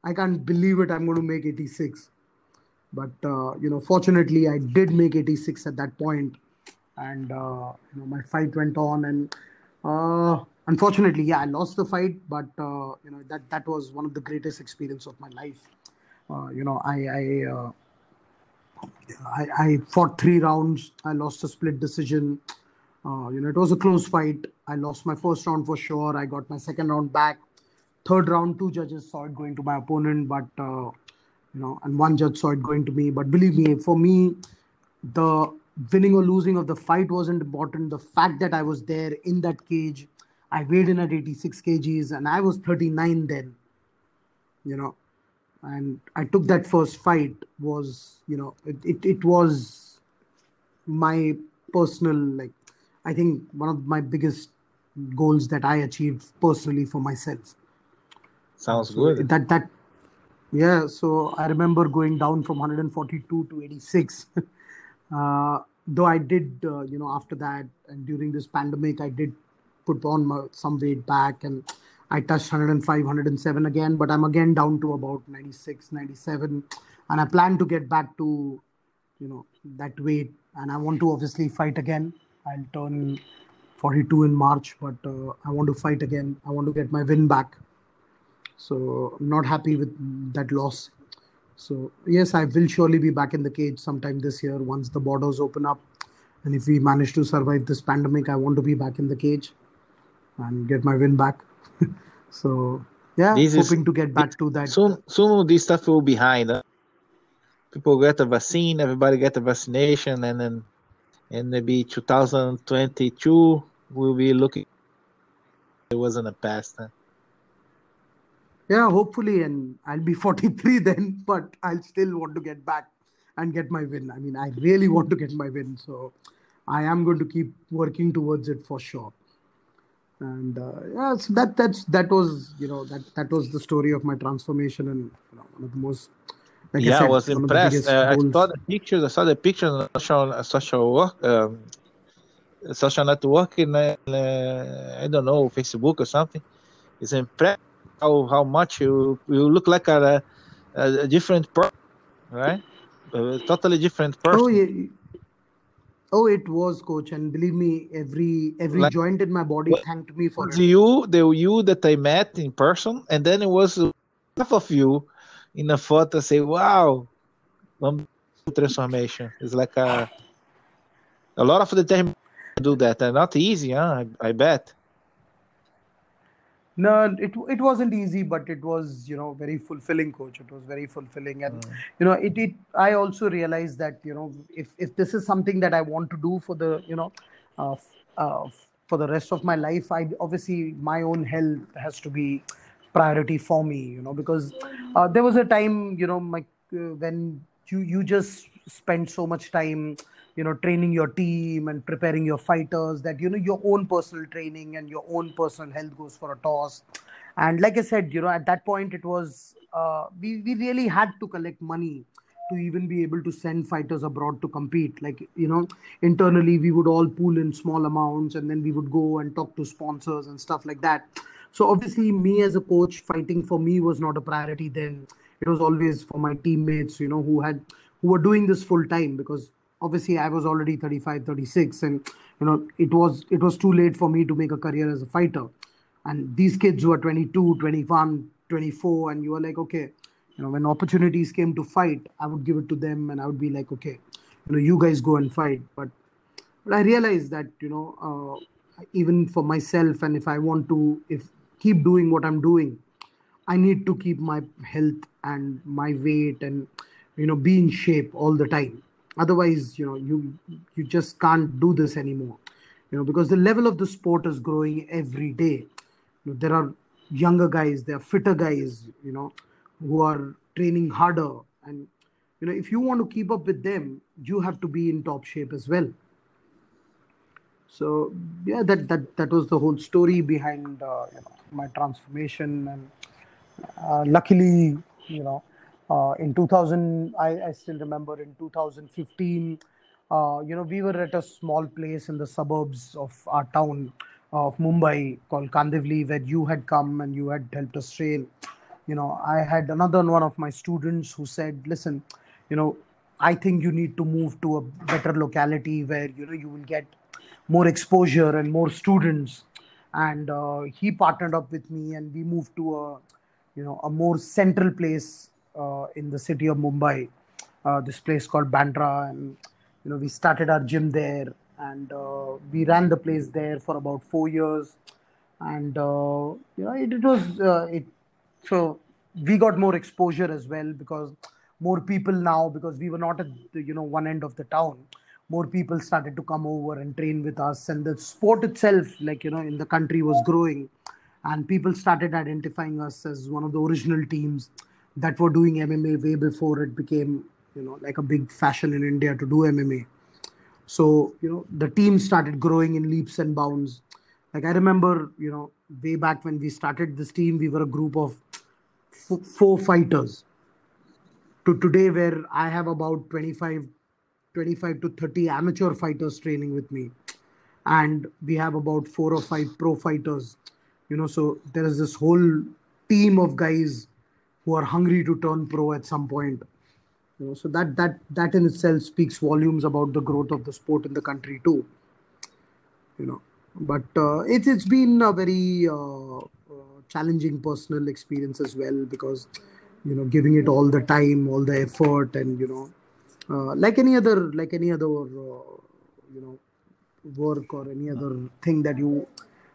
I can't believe it. I'm going to make 86." But uh, you know, fortunately, I did make 86 at that point, and uh, you know, my fight went on, and uh, unfortunately, yeah, I lost the fight. But uh, you know, that that was one of the greatest experience of my life. Uh, you know, I I, uh, I, I fought three rounds. I lost a split decision. Uh, you know, it was a close fight. I lost my first round for sure. I got my second round back. Third round, two judges saw it going to my opponent, but uh, you know, and one judge saw it going to me. But believe me, for me, the winning or losing of the fight wasn't important. The fact that I was there in that cage, I weighed in at 86 kgs, and I was 39 then. You know, and I took that first fight was, you know, it, it, it was my personal like I think one of my biggest goals that I achieved personally for myself. Sounds so good. That that yeah, so I remember going down from 142 to 86. uh, though I did, uh, you know, after that and during this pandemic, I did put on my, some weight back and I touched 105, 107 again, but I'm again down to about 96, 97. And I plan to get back to, you know, that weight. And I want to obviously fight again. I'll turn 42 in March, but uh, I want to fight again. I want to get my win back. So I'm not happy with that loss. So yes, I will surely be back in the cage sometime this year once the borders open up. And if we manage to survive this pandemic, I want to be back in the cage and get my win back. so yeah, this hoping is, to get back to that. Soon, soon this stuff will be behind. Huh? People get the vaccine, everybody get the vaccination, and then and maybe 2022 we'll be looking. It wasn't a past. Huh? Yeah, hopefully, and I'll be 43 then, but I'll still want to get back and get my win. I mean, I really want to get my win, so I am going to keep working towards it for sure. And uh, yeah, so that that's that was you know that that was the story of my transformation and you know, one of the most. Like yeah, I, said, I was impressed. Uh, I saw the pictures. I saw the pictures on social social work, um, social network in uh, I don't know Facebook or something. It's impressive how how much you you look like a, a, a different person, right? A totally different person. Oh yeah. Oh, it was, coach, and believe me, every every like, joint in my body thanked me for it. You, the you that I met in person, and then it was half of you in a photo. Say, wow, transformation. It's like a a lot of the time do that, and not easy, huh? I, I bet. No, it it wasn't easy, but it was you know very fulfilling, coach. It was very fulfilling, and mm. you know it it. I also realized that you know if if this is something that I want to do for the you know, uh, uh, for the rest of my life, I obviously my own health has to be priority for me. You know because uh, there was a time you know my uh, when you you just spend so much time you know training your team and preparing your fighters that you know your own personal training and your own personal health goes for a toss. And like i said you know at that point it was uh, we, we really had to collect money to even be able to send fighters abroad to compete. Like you know internally we would all pool in small amounts and then we would go and talk to sponsors and stuff like that so obviously me as a coach fighting for me was not a priority then. It was always for my teammates you know who had who were doing this full time because obviously i was already 35 36 and you know it was it was too late for me to make a career as a fighter. And these kids who are 22 21 24 and you are like okay you know when opportunities came to fight i would give it to them and i would be like okay you know you guys go and fight. But but i realized that you know uh, even for myself and if i want to if keep doing what i'm doing. I need to keep my health and my weight and you know be in shape all the time. Otherwise you know you you just can't do this anymore. You know because the level of the sport is growing every day. You know, there are younger guys there are fitter guys you know who are training harder. And you know, if you want to keep up with them, you have to be in top shape as well. So yeah, that that that was the whole story behind uh, you know, my transformation, and uh, luckily, you know, uh, in 2000, I, I still remember in 2015, uh, you know, we were at a small place in the suburbs of our town of Mumbai called Kandivali, where you had come and you had helped us train. You know, I had another one of my students who said, "Listen, you know, I think you need to move to a better locality where you know you will get more exposure and more students." And uh, he partnered up with me, and we moved to a, you know, a more central place uh, in the city of Mumbai. Uh, this place called Bandra, and you know, we started our gym there and uh, we ran the place there for about four years and uh, you know it, it was it so we got more exposure as well because more people now because we were not at the you know one end of the town more people started to come over and train with us and the sport itself like you know in the country was growing and people started identifying us as one of the original teams that were doing MMA way before it became you know like a big fashion in India to do MMA so, you know, the team started growing in leaps and bounds. Like I remember, you know, way back when we started this team, we were a group of f- four fighters. To today, where I have about 25, 25 to 30 amateur fighters training with me. And we have about four or five pro fighters. You know, so there is this whole team of guys who are hungry to turn pro at some point you know so that that that in itself speaks volumes about the growth of the sport in the country too you know but uh, it's it's been a very uh, uh, challenging personal experience as well because you know giving it all the time all the effort and you know uh, like any other like any other uh, you know work or any other thing that you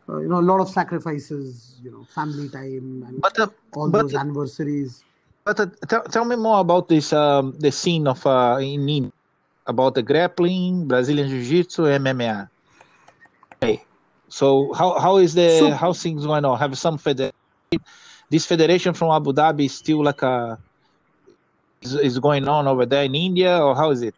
uh, you know a lot of sacrifices you know family time and but, all but, those anniversaries but uh, tell, tell me more about this um, the scene of uh, in India, about the grappling, Brazilian Jiu-Jitsu, MMA. Okay. So how how is the so, how things going on? Have some federation? This federation from Abu Dhabi is still like a is, is going on over there in India, or how is it?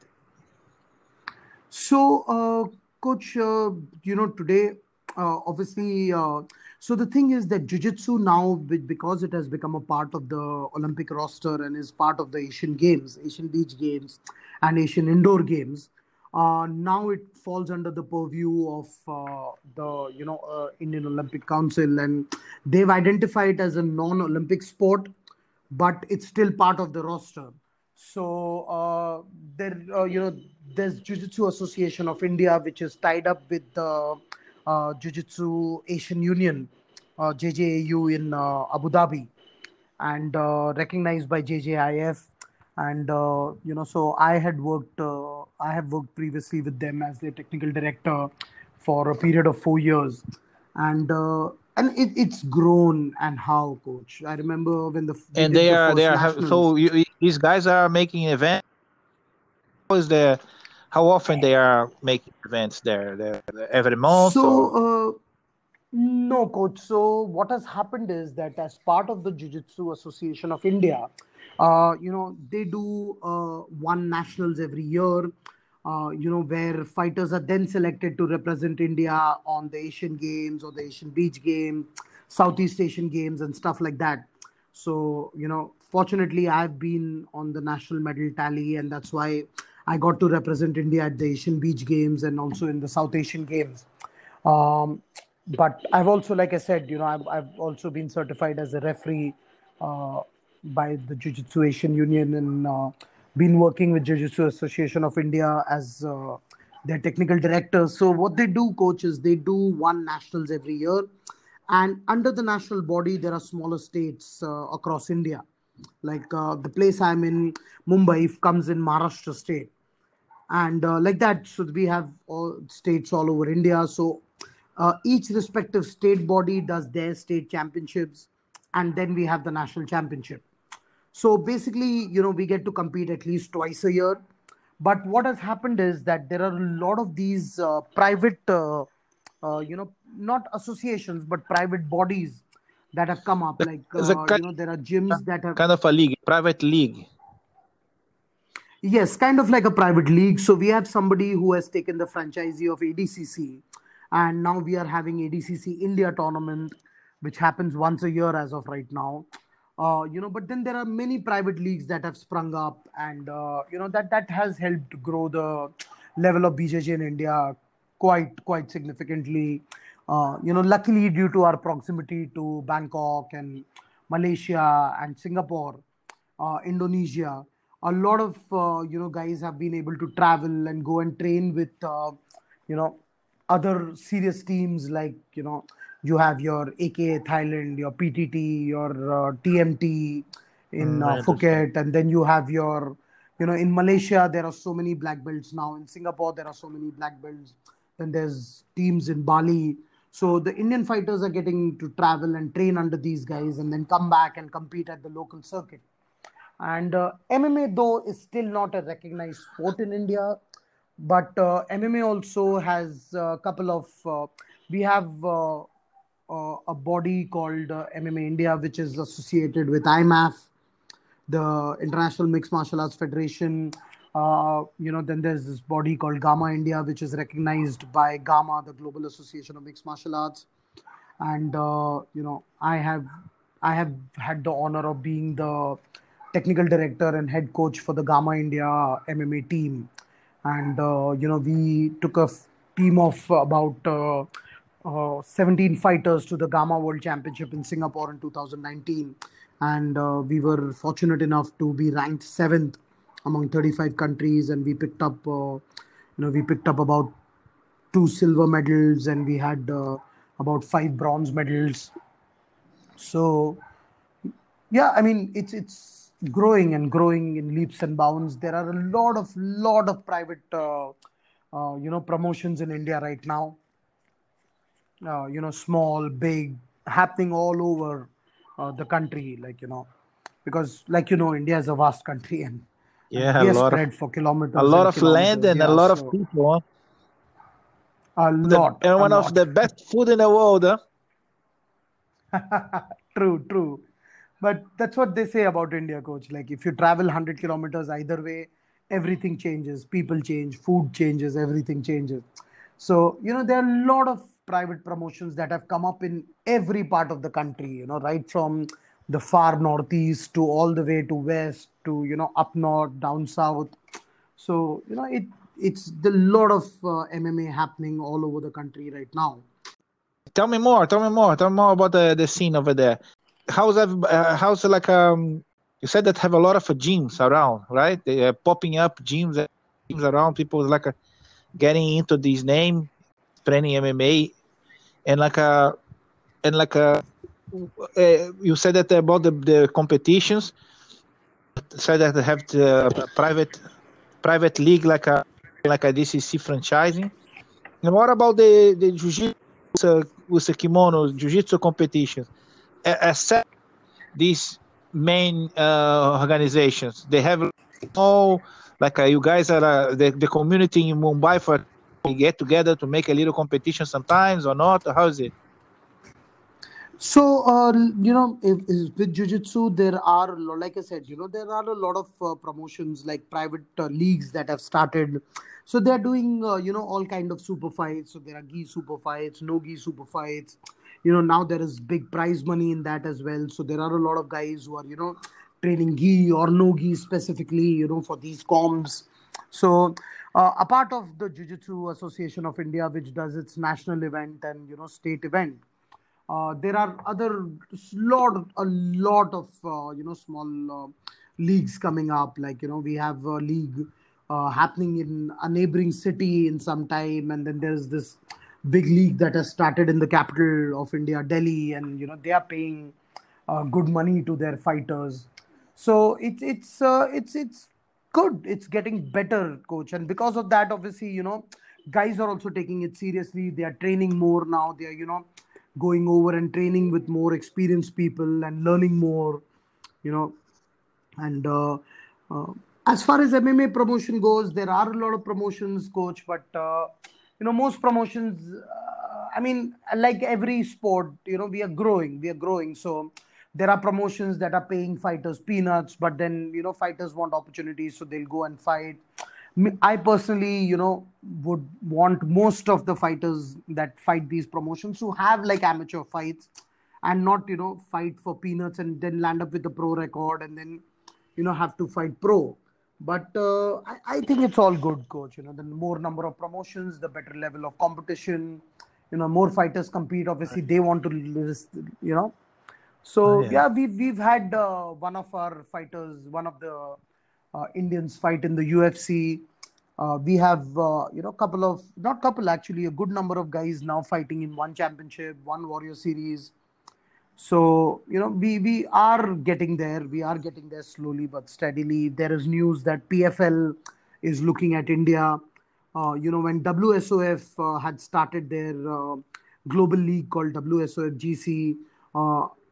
So, uh, coach, uh, you know today, uh, obviously uh, so the thing is that jiu-jitsu now, because it has become a part of the Olympic roster and is part of the Asian Games, Asian Beach Games, and Asian Indoor Games, uh, now it falls under the purview of uh, the you know Indian Olympic Council, and they've identified it as a non-Olympic sport, but it's still part of the roster. So uh, there, uh, you know, there's Jiu-Jitsu Association of India, which is tied up with the uh, Jiu-Jitsu Asian Union, uh, JJAU in uh, Abu Dhabi, and uh, recognized by JJIF. And uh, you know, so I had worked, I have worked previously with them as their technical director for a period of four years, and and it, it's grown and how, coach. I remember when the and they are they are have, so you, these guys are making events. How is the how often they are making events there? They're, they're every month? So, uh, no, coach. So, what has happened is that as part of the Jiu Jitsu Association of India, uh, you know, they do uh, one nationals every year. Uh, you know, where fighters are then selected to represent India on the Asian Games or the Asian Beach Games, Southeast Asian Games, and stuff like that. So, you know, fortunately, I've been on the national medal tally, and that's why I got to represent India at the Asian Beach Games and also in the South Asian Games. Um, but I've also, like I said, you know, I've, I've also been certified as a referee uh, by the Jiu Jitsu Asian Union and uh, been working with Jiu Jitsu Association of India as uh, their technical director. So what they do, coaches, they do one nationals every year, and under the national body, there are smaller states uh, across India. Like uh, the place I'm in, Mumbai, comes in Maharashtra state. And uh, like that so we have all states all over india. So uh, each respective state body does their state championships. And then we have the national championship so basically you know we get to compete at least twice a year but what has happened is that there are a lot of these uh, private uh, uh, you know not associations but private bodies that have come up like uh, you know there are gyms that have kind of a league private league Yes, kind of like a private league. So we have somebody who has taken the franchisee of ADCC, and now we are having ADCC India tournament, which happens once a year as of right now. Uh, you know, but then there are many private leagues that have sprung up, and uh, you know that that has helped grow the level of BJJ in India quite quite significantly. Uh, you know, luckily due to our proximity to Bangkok and Malaysia and Singapore, uh, Indonesia, a lot of uh, you know guys have been able to travel and go and train with uh, you know other serious teams like you know you have your AKA Thailand, your PTT, your uh, TMT in Mm, uh, Phuket, and then you have your you know in Malaysia there are so many black belts now. In Singapore there are so many black belts. Then there's teams in Bali. So the Indian fighters are getting to travel and train under these guys and then come back and compete at the local circuit. And uh, MMA, though, is still not a recognized sport in India, but uh, MMA also has a couple of. Uh, we have uh, uh, a body called uh, MMA India, which is associated with IMMAF, the International Mixed Martial Arts Federation. Uh, you know, then there's this body called Gamma India, which is recognized by Gamma, the Global Association of Mixed Martial Arts and uh, you know i have i have had the honor of being the technical director and head coach for the gamma india mma team and uh, you know we took a f- team of about uh, uh, 17 fighters to the gamma world championship in singapore in 2019 and uh, we were fortunate enough to be ranked seventh among 35 countries and we picked up uh, you know we picked up about two silver medals and we had uh, about five bronze medals. So yeah, I mean it's it's growing and growing in leaps and bounds. There are a lot of lot of private uh, uh, you know promotions in India right now. Uh, you know, small, big, happening all over uh, the country. Like you know, because like you know, India is a vast country and and Yeah, a lot of spread for kilometers. a lot and of land kilometers. and a Yeah, lot of people. A The lot, and a one of the best food in the world. Huh? True, true. But that's what they say about India, coach. Like if you travel 100 kilometers either way, everything changes. People change, food changes, everything changes. So, you know, there are a lot of private promotions that have come up in every part of the country, you know, right from the far northeast to all the way to west to, you know, up north, down south. So, you know, it it's the lot of uh, MMA happening all over the country right now. Tell me more. Tell me more. Tell me more about the, the scene over there. How's every, uh, how's like um you said that have a lot of uh, gyms around, right? They are popping up gyms gyms around. People like uh, getting into this name, training MMA, and like uh and like uh, uh you said that about the, the competitions. Said that they have the private private league like a like ADCC franchising. And what about the the jiu-jitsu with the kimono jiu-jitsu competitions? A- Except these main uh, organizations, they have all like uh, you guys are uh, the the community in Mumbai for we get together to make a little competition sometimes or not. How is it? So, uh, you know, if, if with Jiu-Jitsu, there are, like I said, you know, there are a lot of uh, promotions like private uh, leagues that have started. So they're doing, uh, you know, all kind of super fights. So there are gi super fights, no gi super fights. You know, now there is big prize money in that as well. So there are a lot of guys who are, you know, training gi or no gi specifically, you know, for these comps. So, uh, a part of the Jiu-Jitsu Association of India, which does its national event and you know state event, uh, there are other lot a lot of uh, you know small uh, leagues coming up. Like you know we have a league uh, happening in a neighboring city in some time, and then there's this big league that has started in the capital of India, Delhi, and you know they are paying uh, good money to their fighters. So it's it's it's it's good. It's getting better, coach, and because of that, obviously, you know, guys are also taking it seriously. They are training more now. They are you know going over and training with more experienced people and learning more. You know, and uh, uh, as far as MMA promotion goes, there are a lot of promotions, coach. But uh, you know, most promotions. Uh, I mean, like every sport, you know, we are growing. We are growing. So there are promotions that are paying fighters peanuts but then you know fighters want opportunities so they'll go and fight. I personally you know would want most of the fighters that fight these promotions to have like amateur fights and not you know fight for peanuts and then land up with a pro record and then you know have to fight pro. But uh, I, I think it's all good coach. You know the more number of promotions the better level of competition. You know more fighters compete obviously they want to you know so oh, yeah. yeah, we've we've had uh, one of our fighters, one of the uh, Indians fight in the UFC. Uh, we have uh, you know a couple of not couple actually a good number of guys now fighting in one championship, one Warrior Series. So you know we we are getting there. We are getting there slowly but steadily. There is news that PFL is looking at India. Uh, you know when WSOF uh, had started their global league called WSOF GC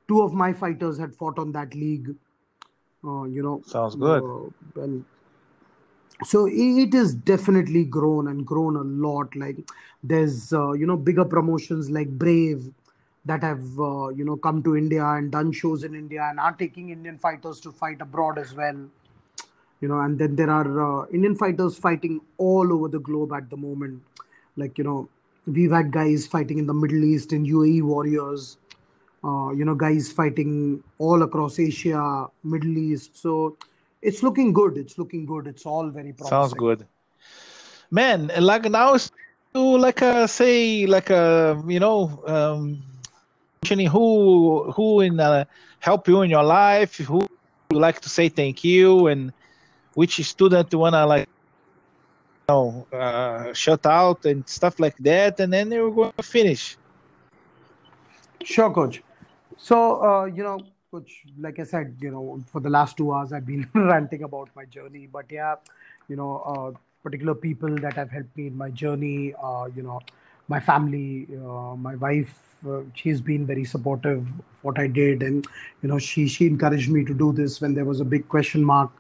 two of my fighters had fought on that league. Uh, you know, sounds good. Uh, and so it is definitely grown and grown a lot. Like there's uh, you know bigger promotions like Brave that have uh, you know come to India and done shows in India and are taking Indian fighters to fight abroad as well. You know, and then there are uh, Indian fighters fighting all over the globe at the moment. Like you know, we've had guys fighting in the Middle East in UAE Warriors uh, you know, guys fighting all across Asia, Middle East. So it's looking good. It's looking good. It's all very promising. Sounds good, man. Like now, to like a say like a you know, um, who who in uh, help you in your life, who you like to say thank you, and which student you wanna like you know uh, shut out and stuff like that, and then we're going to finish. Sure, coach. So, uh, you know, which, like I said, you know, for the last two hours, I've been ranting about my journey. But yeah, you know, uh, particular people that have helped me in my journey, uh, you know, my family, uh, my wife, uh, she's been very supportive of what I did. And, you know, she, she encouraged me to do this when there was a big question mark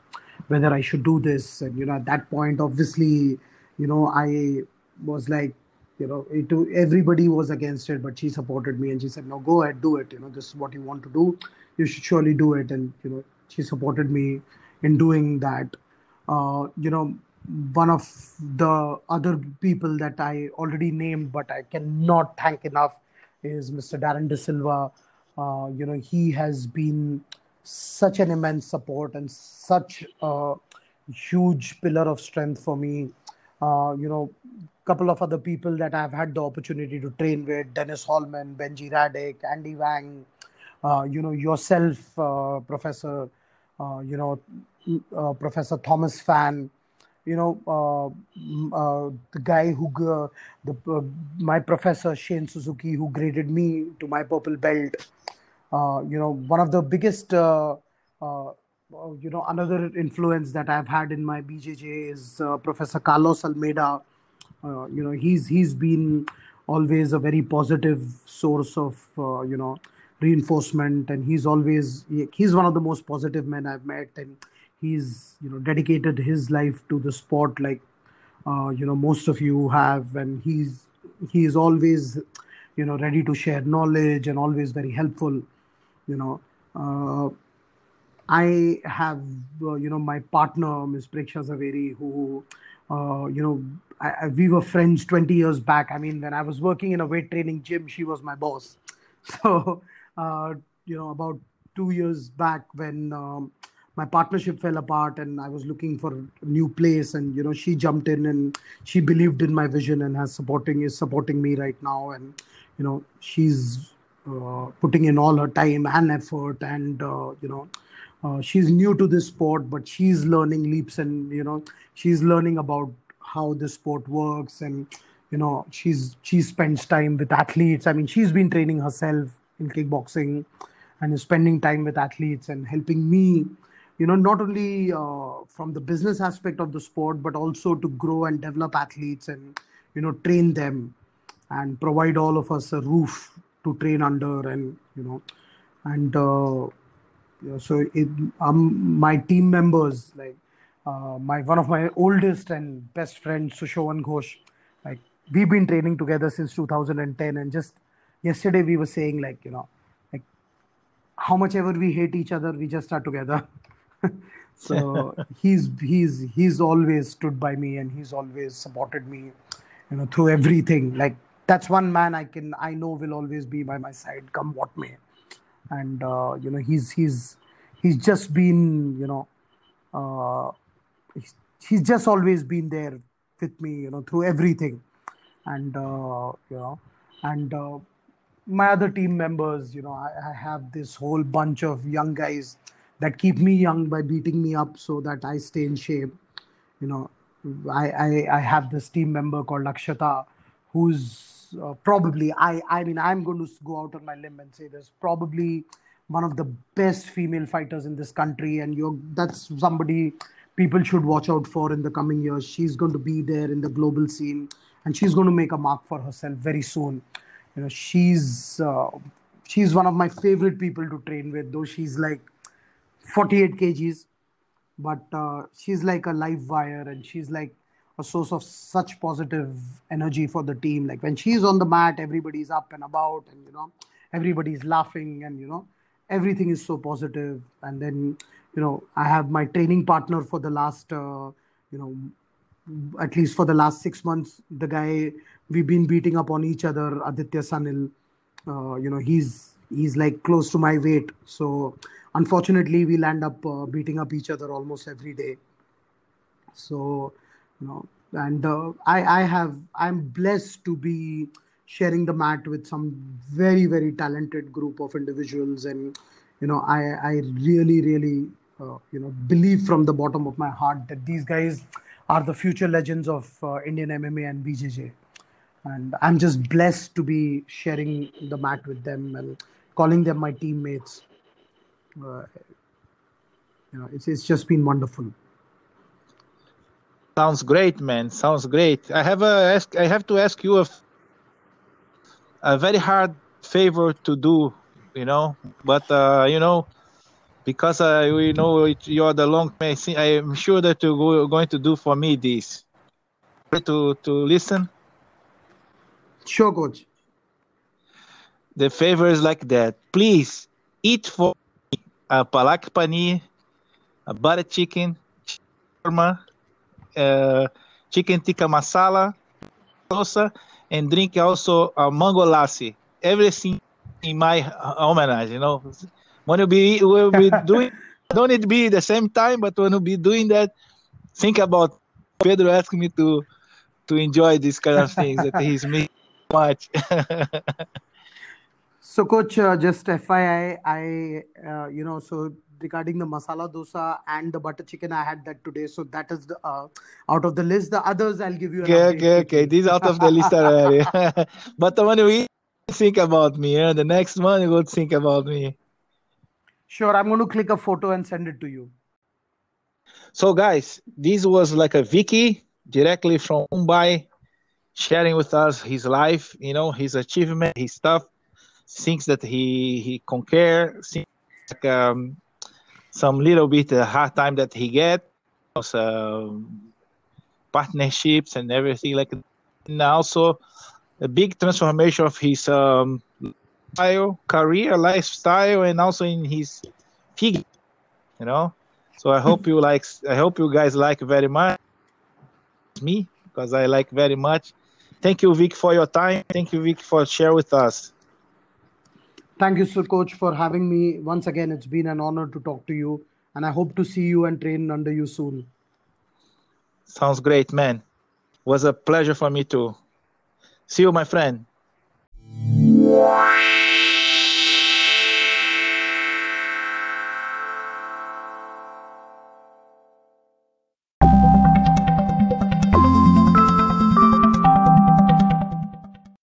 whether I should do this. And, you know, at that point, obviously, you know, I was like, you know it, everybody was against it but she supported me and she said no go ahead do it you know this is what you want to do. You should surely do it. And you know she supported me in doing that. Uh, you know one of the other people that i already named but i cannot thank enough is mr darren de silva. Uh, you know he has been such an immense support and such a huge pillar of strength for me uh, you know couple of other people that I've had the opportunity to train with Dennis Hallman, Benji Radach, Andy Wang, uh, you know, yourself, uh, Professor, uh, you know, uh, Professor Thomas Fan, you know, the guy who, the my professor Shane Suzuki, who graded me to my purple belt. you know, one of the biggest, you know, another influence that I've had in my BJJ is Professor Carlos Almeida. Uh, you know he's he's been always a very positive source of uh, you know reinforcement and he's always he's one of the most positive men i've met and he's you know dedicated his life to the sport like uh, you know most of you have and he's he's always you know ready to share knowledge and always very helpful you know. Uh, i have uh, you know my partner ms preksha zaveri who uh, you know I, I, we were friends 20 years back. I mean, when I was working in a weight training gym, she was my boss. So, uh, you know, about two years back when um, my partnership fell apart and I was looking for a new place, and you know, she jumped in and she believed in my vision and has supporting is supporting me right now, and you know, she's uh, putting in all her time and effort, and uh, you know. Uh, she's new to this sport, but she's learning leaps and you know she's learning about how the sport works and you know she's she spends time with athletes. I mean she's been training herself in kickboxing and is spending time with athletes and helping me you know not only uh, from the business aspect of the sport but also to grow and develop athletes and you know train them and provide all of us a roof to train under and you know and uh, so it, um, my team members like uh, my one of my oldest and best friends, Sushovan Ghosh. Like we've been training together since 2010, and just yesterday we were saying like you know, like how much ever we hate each other, we just are together. so he's he's he's always stood by me and he's always supported me, you know, through everything. Like that's one man I can I know will always be by my side, come what may. And uh, you know, he's he's he's just been you know, uh, he's, he's just always been there with me, you know, through everything. And uh, you know, and my other team members, you know, I, I, have this whole bunch of young guys that keep me young by beating me up so that I stay in shape. You know, I I, I have this team member called Lakshata, who's uh, probably I I mean I'm going to go out on my limb and say there's probably one of the best female fighters in this country, and you're that's somebody people should watch out for in the coming years. She's going to be there in the global scene, and she's going to make a mark for herself very soon you know she's uh, she's one of my favorite people to train with though she's like 48 kgs but uh, she's like a live wire and she's like a source of such positive energy for the team like when she's on the mat everybody's up and about and you know everybody's laughing and you know everything is so positive. and then you know i have my training partner for the last uh, you know at least for the last six months, the guy we've been beating up on each other, Aditya Sanil. Uh, you know, he's he's like close to my weight. So unfortunately, we'll end up uh, beating up each other almost every day. So you know, and uh, I I have I'm blessed to be sharing the mat with some very very talented group of individuals, and you know, I I really really uh, you know believe from the bottom of my heart that these guys are the future legends of uh, Indian MMA and BJJ. And I'm just blessed to be sharing the mat with them and calling them my teammates. Uh, you know, it's, it's just been wonderful. Sounds great, man. Sounds great. I have a ask. I have to ask you a, a very hard favor to do, you know. But uh, you know, because uh, we know you're the long I am sure that you're going to do for me this. To to listen. Sure, coach. The favor is like that. Please eat for me a palak paneer, a butter chicken, shawarma, uh, chicken tikka masala, salsa, and drink also a mango lassi. Everything in my homage, you know when you be will be doing don't need to be the same time, but when you be doing that, think about Pedro asking me to to enjoy these kind of things that he's missing much. so, coach, uh, just FYI, I uh, you know so regarding the masala dosa and the butter chicken, I had that today. So that is the uh, out of the list. The others I'll give you. okay, okay, okay. These out of the list already. but when we think about me, yeah, the next one you will think about me. Sure, I'm going to click a photo and send it to you. So, guys, this was like a Vicky directly from Mumbai sharing with us his life, you know, his achievement, his stuff, things that he he conquer, like, um, some little bit uh, hard time that he get, uh, partnerships and everything like that. And also a big transformation of his um, lifestyle, career, lifestyle, and also in his figure. You know, so I hope you like. I hope you guys like very much me because I like very much. Thank you, Vic, for your time. Thank you, Vic, for share with us. Thank you, Sir Coach, for having me. Once again, it's been an honor to talk to you, and I hope to see you and train under you soon. Sounds great, man. Was a pleasure for me too. See you, my friend.